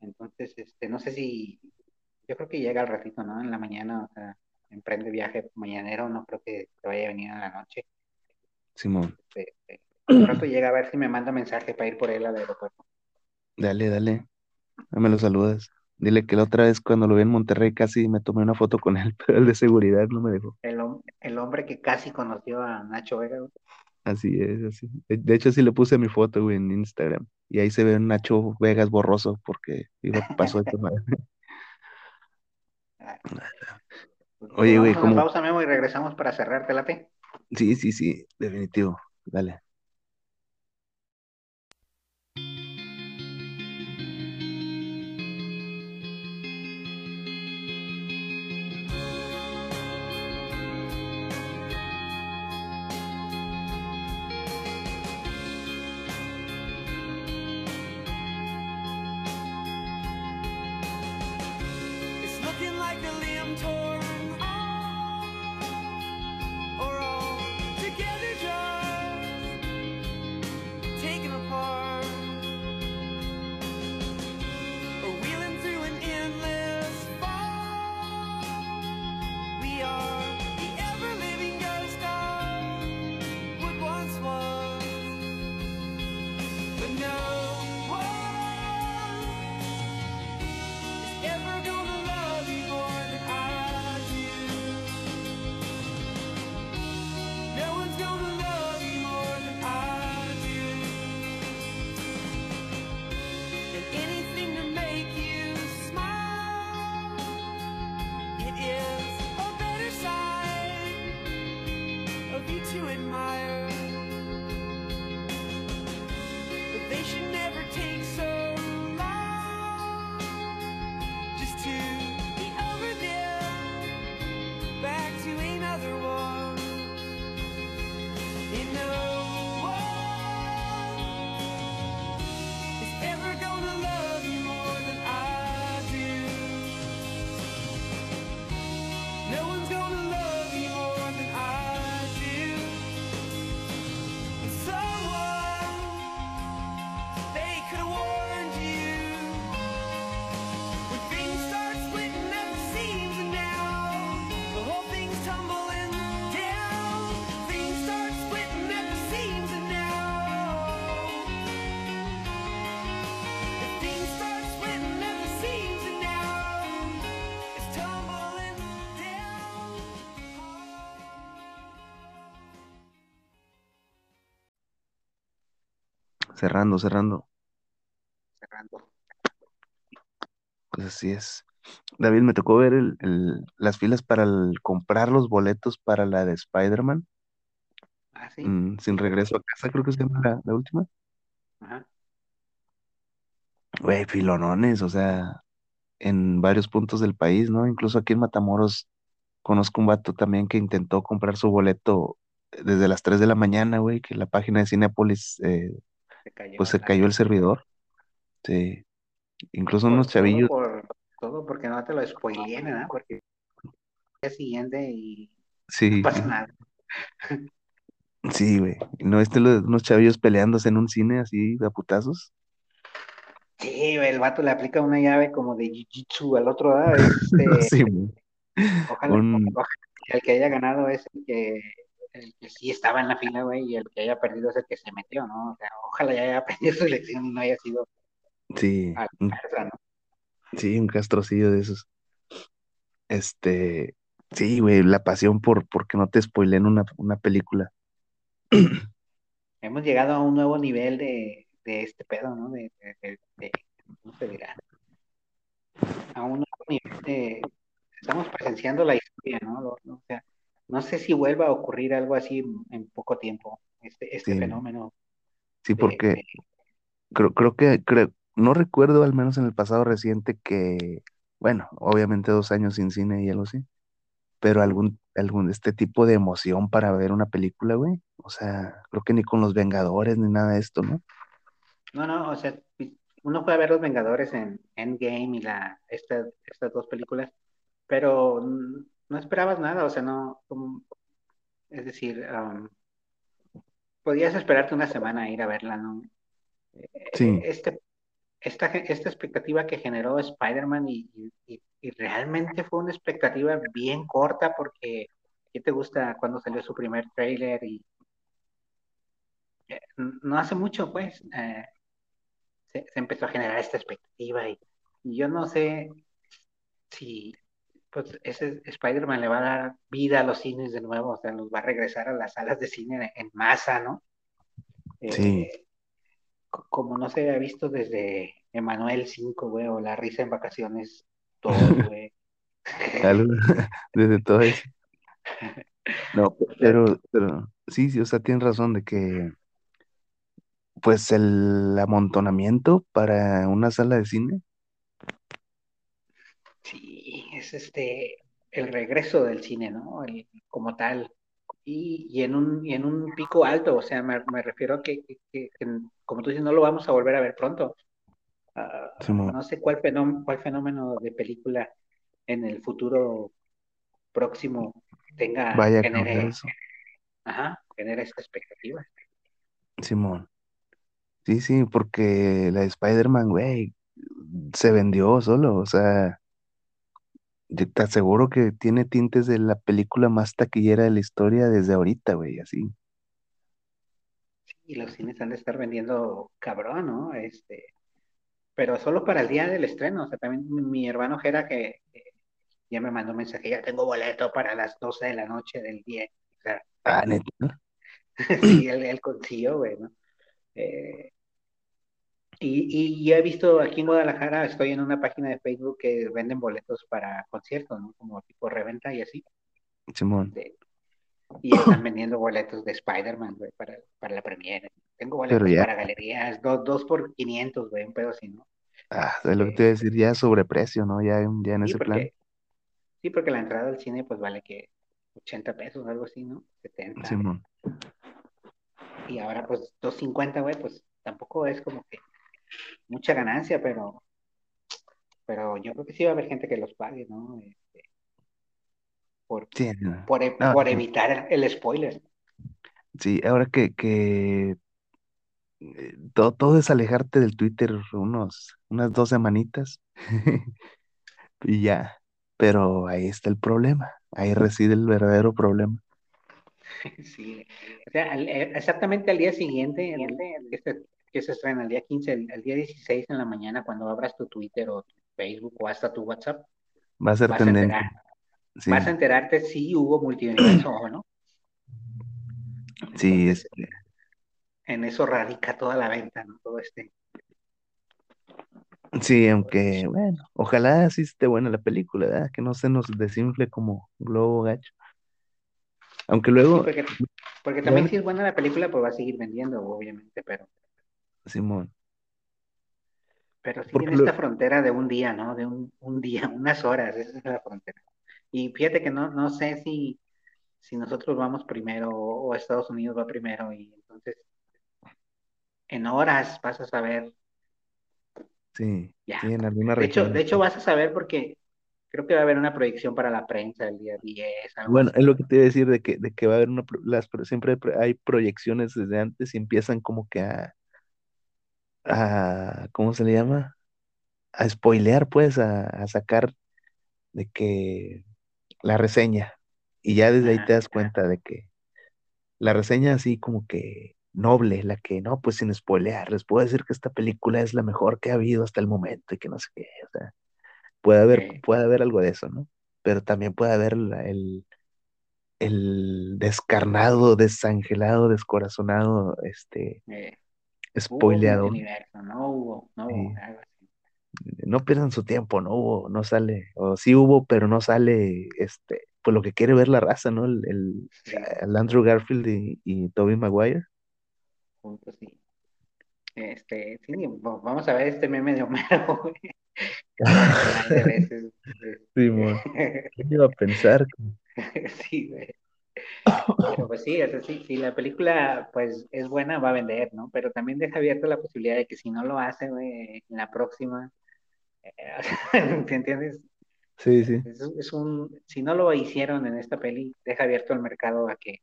Entonces, este, no sé si, yo creo que llega al ratito, ¿no? En la mañana, o sea, emprende viaje mañanero, no creo que se vaya a venir en la noche. Simón, Este, rato llega a ver si me manda mensaje para ir por él al aeropuerto. dale, dale, me lo saludas. Dile que la otra vez cuando lo vi en Monterrey casi me tomé una foto con él, pero el de seguridad no me dejó. El, el hombre que casi conoció a Nacho Vega. Así es, así. De, hecho, sí le puse mi foto, güey, en Instagram. Y ahí se ve un Nacho Vegas borroso porque iba, pasó tomar. Ah, pues, Oye, güey, vamos a una ¿cómo? pausa, Memo, y regresamos para cerrar, ¿te late? Sí, sí, sí, definitivo. Dale. Cerrando, cerrando. Cerrando. Pues así es. David, me tocó ver el, el- las filas para el- comprar los boletos para la de Spider-Man, Ah, sí. mm, sin regreso a casa, creo que se llama la, la última. Ajá. güey, filonones, o sea, en varios puntos del país, ¿no? Incluso aquí en Matamoros conozco un vato también que intentó comprar su boleto desde las 3 de la mañana, güey, que la página de Cinépolis, eh, Se cayó. pues se la- cayó el servidor. Sí. Incluso por- unos chavillos, Todo, por, todo porque no te lo spoileen, ¿verdad? Porque el día siguiente y sí, no pasa nada. sí, güey. ¿No viste los, unos chavillos peleándose en un cine así de a putazos? Sí, el vato le aplica una llave como de jiu-jitsu al otro, ¿verdad? Este, Sí, güey. ojalá, Un- ojalá el que haya ganado es el que, el que sí estaba en la fila, güey, y el que haya perdido es el que se metió, ¿no? O sea, ojalá ya haya aprendido su lección y no haya sido Sí, a la ¿no? sí, un castrocillo de esos. Este, sí, güey, la pasión por, por que no te spoileen una, una película. Hemos llegado a un nuevo nivel de, de este pedo, ¿no? De, de, de- de- ¿cómo se dirá? A un nuevo nivel de, estamos presenciando la historia, ¿no? O sea, no sé si vuelva a ocurrir algo así en, poco tiempo, este, este Sí. fenómeno. Sí, de- porque de- creo, creo que, creo, no recuerdo, al menos en el pasado reciente, que, bueno, obviamente dos años sin cine y algo así, pero algún, algún, este tipo de emoción para ver una película, güey. O sea, creo que ni con los Vengadores ni nada de esto, ¿no? no, no, o sea, uno a ver Los Vengadores en Endgame y la, esta- estas dos películas, pero no esperabas nada, o sea, no, como- es decir, um, podías esperarte una semana a ir a verla, ¿no? Sí. Este, esta, esta expectativa que generó Spider-Man y, y- y realmente fue una expectativa bien corta porque ¿qué te gusta cuando salió su primer trailer? Y eh, no hace mucho, pues, eh, se, se empezó a generar esta expectativa y, y yo no sé si pues ese Spider-Man le va a dar vida a los cines de nuevo, o sea, los va a regresar a las salas de cine en masa, ¿no? Eh, Sí. co- como no se había visto desde Emanuel 5, güey, o La risa en vacaciones 2, güey. Desde todo eso. No, pero, pero sí, sí, o sea, tienes razón de que, pues, el amontonamiento para una sala de cine, es este el regreso del cine, ¿no? El- como tal. Y, y en un, y en un pico alto, o sea, me, me refiero a que, que- que- que, como tú dices, no lo vamos a volver a ver pronto. Ah, no sé cuál fenómeno, cuál fenómeno de película en el futuro próximo tenga, vaya genere, eso. ajá, genere esta expectativa. Simón. Sí, sí, porque la de Spider-Man, güey, se vendió solo, o sea, yo te aseguro que tiene tintes de la película más taquillera de la historia desde ahorita, güey, así. Y los cines han de estar vendiendo cabrón, ¿no? Este, pero solo para el día del estreno. O sea, también mi, hermano Jera que, que ya me mandó un mensaje, ya tengo boleto para las 12 de la noche del día. O sea, Ah, neta. sí, él, él consiguió, güey, ¿no? Eh, y, y ya he visto aquí en Guadalajara, estoy en una página de Facebook que venden boletos para conciertos, ¿no? Como tipo reventa y así. Simón. de- y están vendiendo boletos de Spider-Man, güey, para, para la premiere. Tengo boletos ya. para galerías, dos, dos por 500, güey, un pedo así, ¿no? Ah, es lo que te iba a decir, ya sobreprecio, ¿no? Ya, en- ya en Sí, ese plan. sí, porque la entrada al cine pues vale que 80 pesos, algo así, ¿no? 70. Simón. Y ahora pues 250, güey, pues tampoco es como que mucha ganancia, pero, pero yo creo que sí va a haber gente que los pague, ¿no? Este, por, Sí, no. por, e- No, por evitar el spoiler. Sí, ahora que, que eh, todo, todo es alejarte del Twitter unos, unas dos semanitas y ya. Pero ahí está el problema, ahí reside el verdadero problema. Sí, o sea, al- eh, exactamente al día siguiente, el- se, que se estrena el día 15, el, el día 16 en la mañana, cuando abras tu Twitter o tu Facebook o hasta tu WhatsApp, Va a ser vas a enterar, Sí, vas a enterarte si hubo multiverso o no. sí, Entonces, este, en eso radica toda la venta, ¿no? Todo este. sí, aunque, bueno, ojalá sí esté buena la película, ¿verdad? Que no se nos desinfle como globo gacho. Aunque Sí, luego, porque, también si es buena la película, pues va a seguir vendiendo, obviamente, pero Simón. Pero sí Porque en lo- esta frontera de un día, ¿no? De un, un día, unas horas, esa es la frontera. Y fíjate que no, no sé si, si nosotros vamos primero o, Estados Unidos va primero y entonces en horas vas a saber Sí, ya. sí, en alguna De hecho, de hecho vas a saber porque creo que va a haber una proyección para la prensa el día 10, algo Bueno, así. es lo que te iba a decir de que, de que va a haber una, las, siempre hay proyecciones desde antes y empiezan como que a, a, ¿cómo se le llama? A spoilear, pues, a, a sacar de que la reseña. Y ya desde ahí Ajá, te das cuenta de que la reseña así como que noble, la que no, pues sin spoilear, les puedo decir que esta película es la mejor que ha habido hasta el momento y que no sé qué, o sea, puede haber, puede haber algo de eso, ¿no? Pero también puede haber el, el descarnado, desangelado, descorazonado, este, multiverso, no hubo, no hubo, Sí. algo así. No pierdan su tiempo, no hubo, no sale, o sí hubo, pero no sale, este, pues lo que quiere ver la raza, ¿no? El, el, Sí, el Andrew Garfield y, y Tobey Maguire. juntos sí. Este, sí, va- vamos a ver este meme de Homero, güey. Cantidad de veces. Simón. este, ¿Quién iba a pensar? Sí, güey. Pero pues sí, o sea, sí, si la película pues es buena, va a vender, ¿no? Pero también deja abierta la posibilidad de que si no lo hace, güey, en la próxima, eh, ¿te entiendes? Sí, sí. Es, es un, si no lo hicieron en esta peli, deja abierto el mercado a que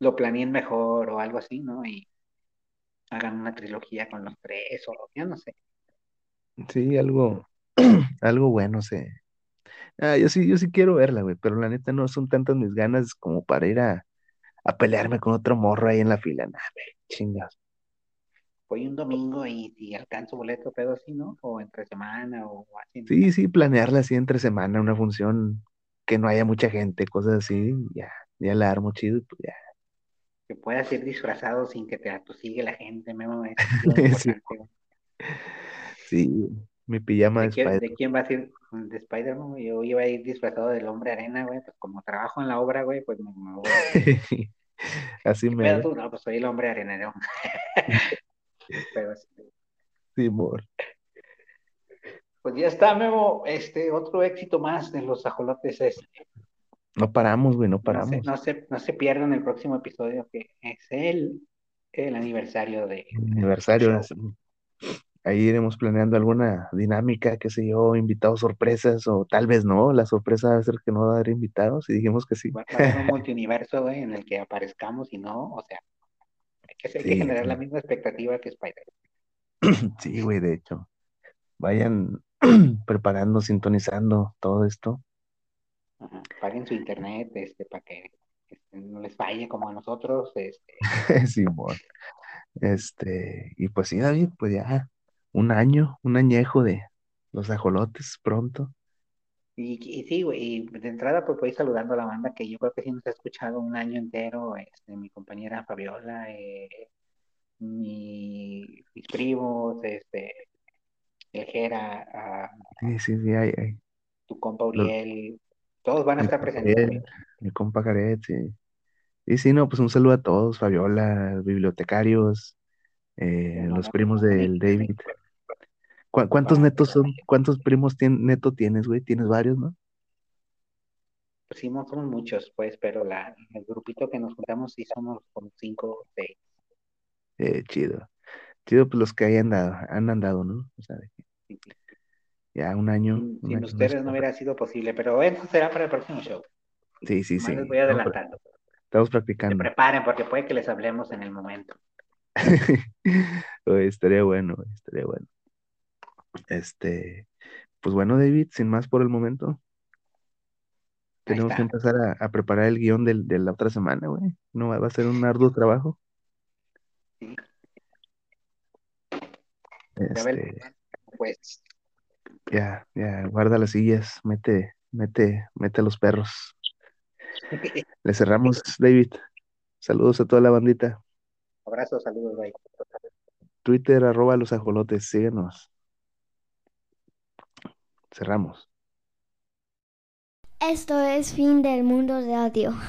lo planeen mejor o algo así, ¿no? Y hagan una trilogía con los tres o yo no sé. Sí, algo, algo bueno se. Ah, yo sí, yo sí quiero verla, güey, pero la neta no son tantas mis ganas como para ir a, a pelearme con otro morro ahí en la fila. Nah, güey, chingas. Voy un domingo y si alcanzo boleto, pedo así, ¿no? O entre semana o así. Sí, sí, planearla así entre semana, una función que no haya mucha gente, cosas así, ya, ya la armo chido, y pues ya. Que puedas ir disfrazado sin que te atosigue la gente, importante. güey. Sí, mi pijama ¿De de quién, de quién vas a ir? ¿De Spider-Man? Yo iba a ir disfrazado del hombre arena, güey. Pues como trabajo en la obra, güey, pues me, me voy a... Así ¿Qué me pedo tú? No, pues soy el hombre arena, ¿no? Pero sí. sí, mor. Pues ya está, Memo. Este, otro éxito más de los ajolotes es No paramos, güey, no no se, paramos. no se, no se pierdan el próximo episodio que es el, el aniversario de, de Aniversario. show. Ahí iremos planeando alguna dinámica, qué sé yo, invitados sorpresas, o tal vez no, la sorpresa va a ser que no va a haber invitados, y dijimos que sí. Va, a haber un multiuniverso, güey, en el que aparezcamos y no, o sea, hay que, hay que Sí, generar sí. la misma expectativa que Spider. Sí, güey, de hecho. Vayan preparando, sintonizando todo esto. Ajá. Paguen su internet, este, para que este, no les falle como a nosotros, este, Simón. Este, y pues sí, David, pues ya un año, un añejo de los ajolotes pronto. y, y sí, güey, y de entrada pues voy saludando a la banda que yo creo que sí nos ha escuchado un año entero, este, mi compañera Fabiola, eh, mi, mis primos, este, el Jera, ah, Sí, sí, sí, hay, hay. tu compa Uriel, todos van a estar presentes Jared, mi compa Jared, sí. Y sí, no, pues un saludo a todos, Fabiola, bibliotecarios, eh, los primos del David. ¿Cu- ¿Cuántos netos son? ¿Cuántos primos tien- neto tienes, güey? Tienes varios, ¿no? Pues sí, no somos muchos, pues, pero la, el grupito que nos juntamos sí somos como cinco o seis. Eh, chido. Chido, pues los que hayan dado, han andado, ¿no? O sea, de que Sí, sí. ya un año, Sin, un sin año no es ustedes no hubiera sido posible, pero eso será para el próximo show. Sí, sí, Nomás sí. les voy adelantando. estamos Se practicando. preparen porque puede que les hablemos en el momento. Oye, estaría bueno, estaría bueno. Este, pues bueno, David, sin más por el momento, tenemos que empezar a, a preparar el guion del- de la otra semana, güey. No va a ser un arduo trabajo. Este, pues, ya, ya, guarda las sillas, mete, mete, mete a los perros. Le cerramos, David. Saludos a toda la bandita. abrazos, saludos, bye. Twitter, arroba los ajolotes, síguenos. Cerramos. Esto es Fin del Mundo Radio.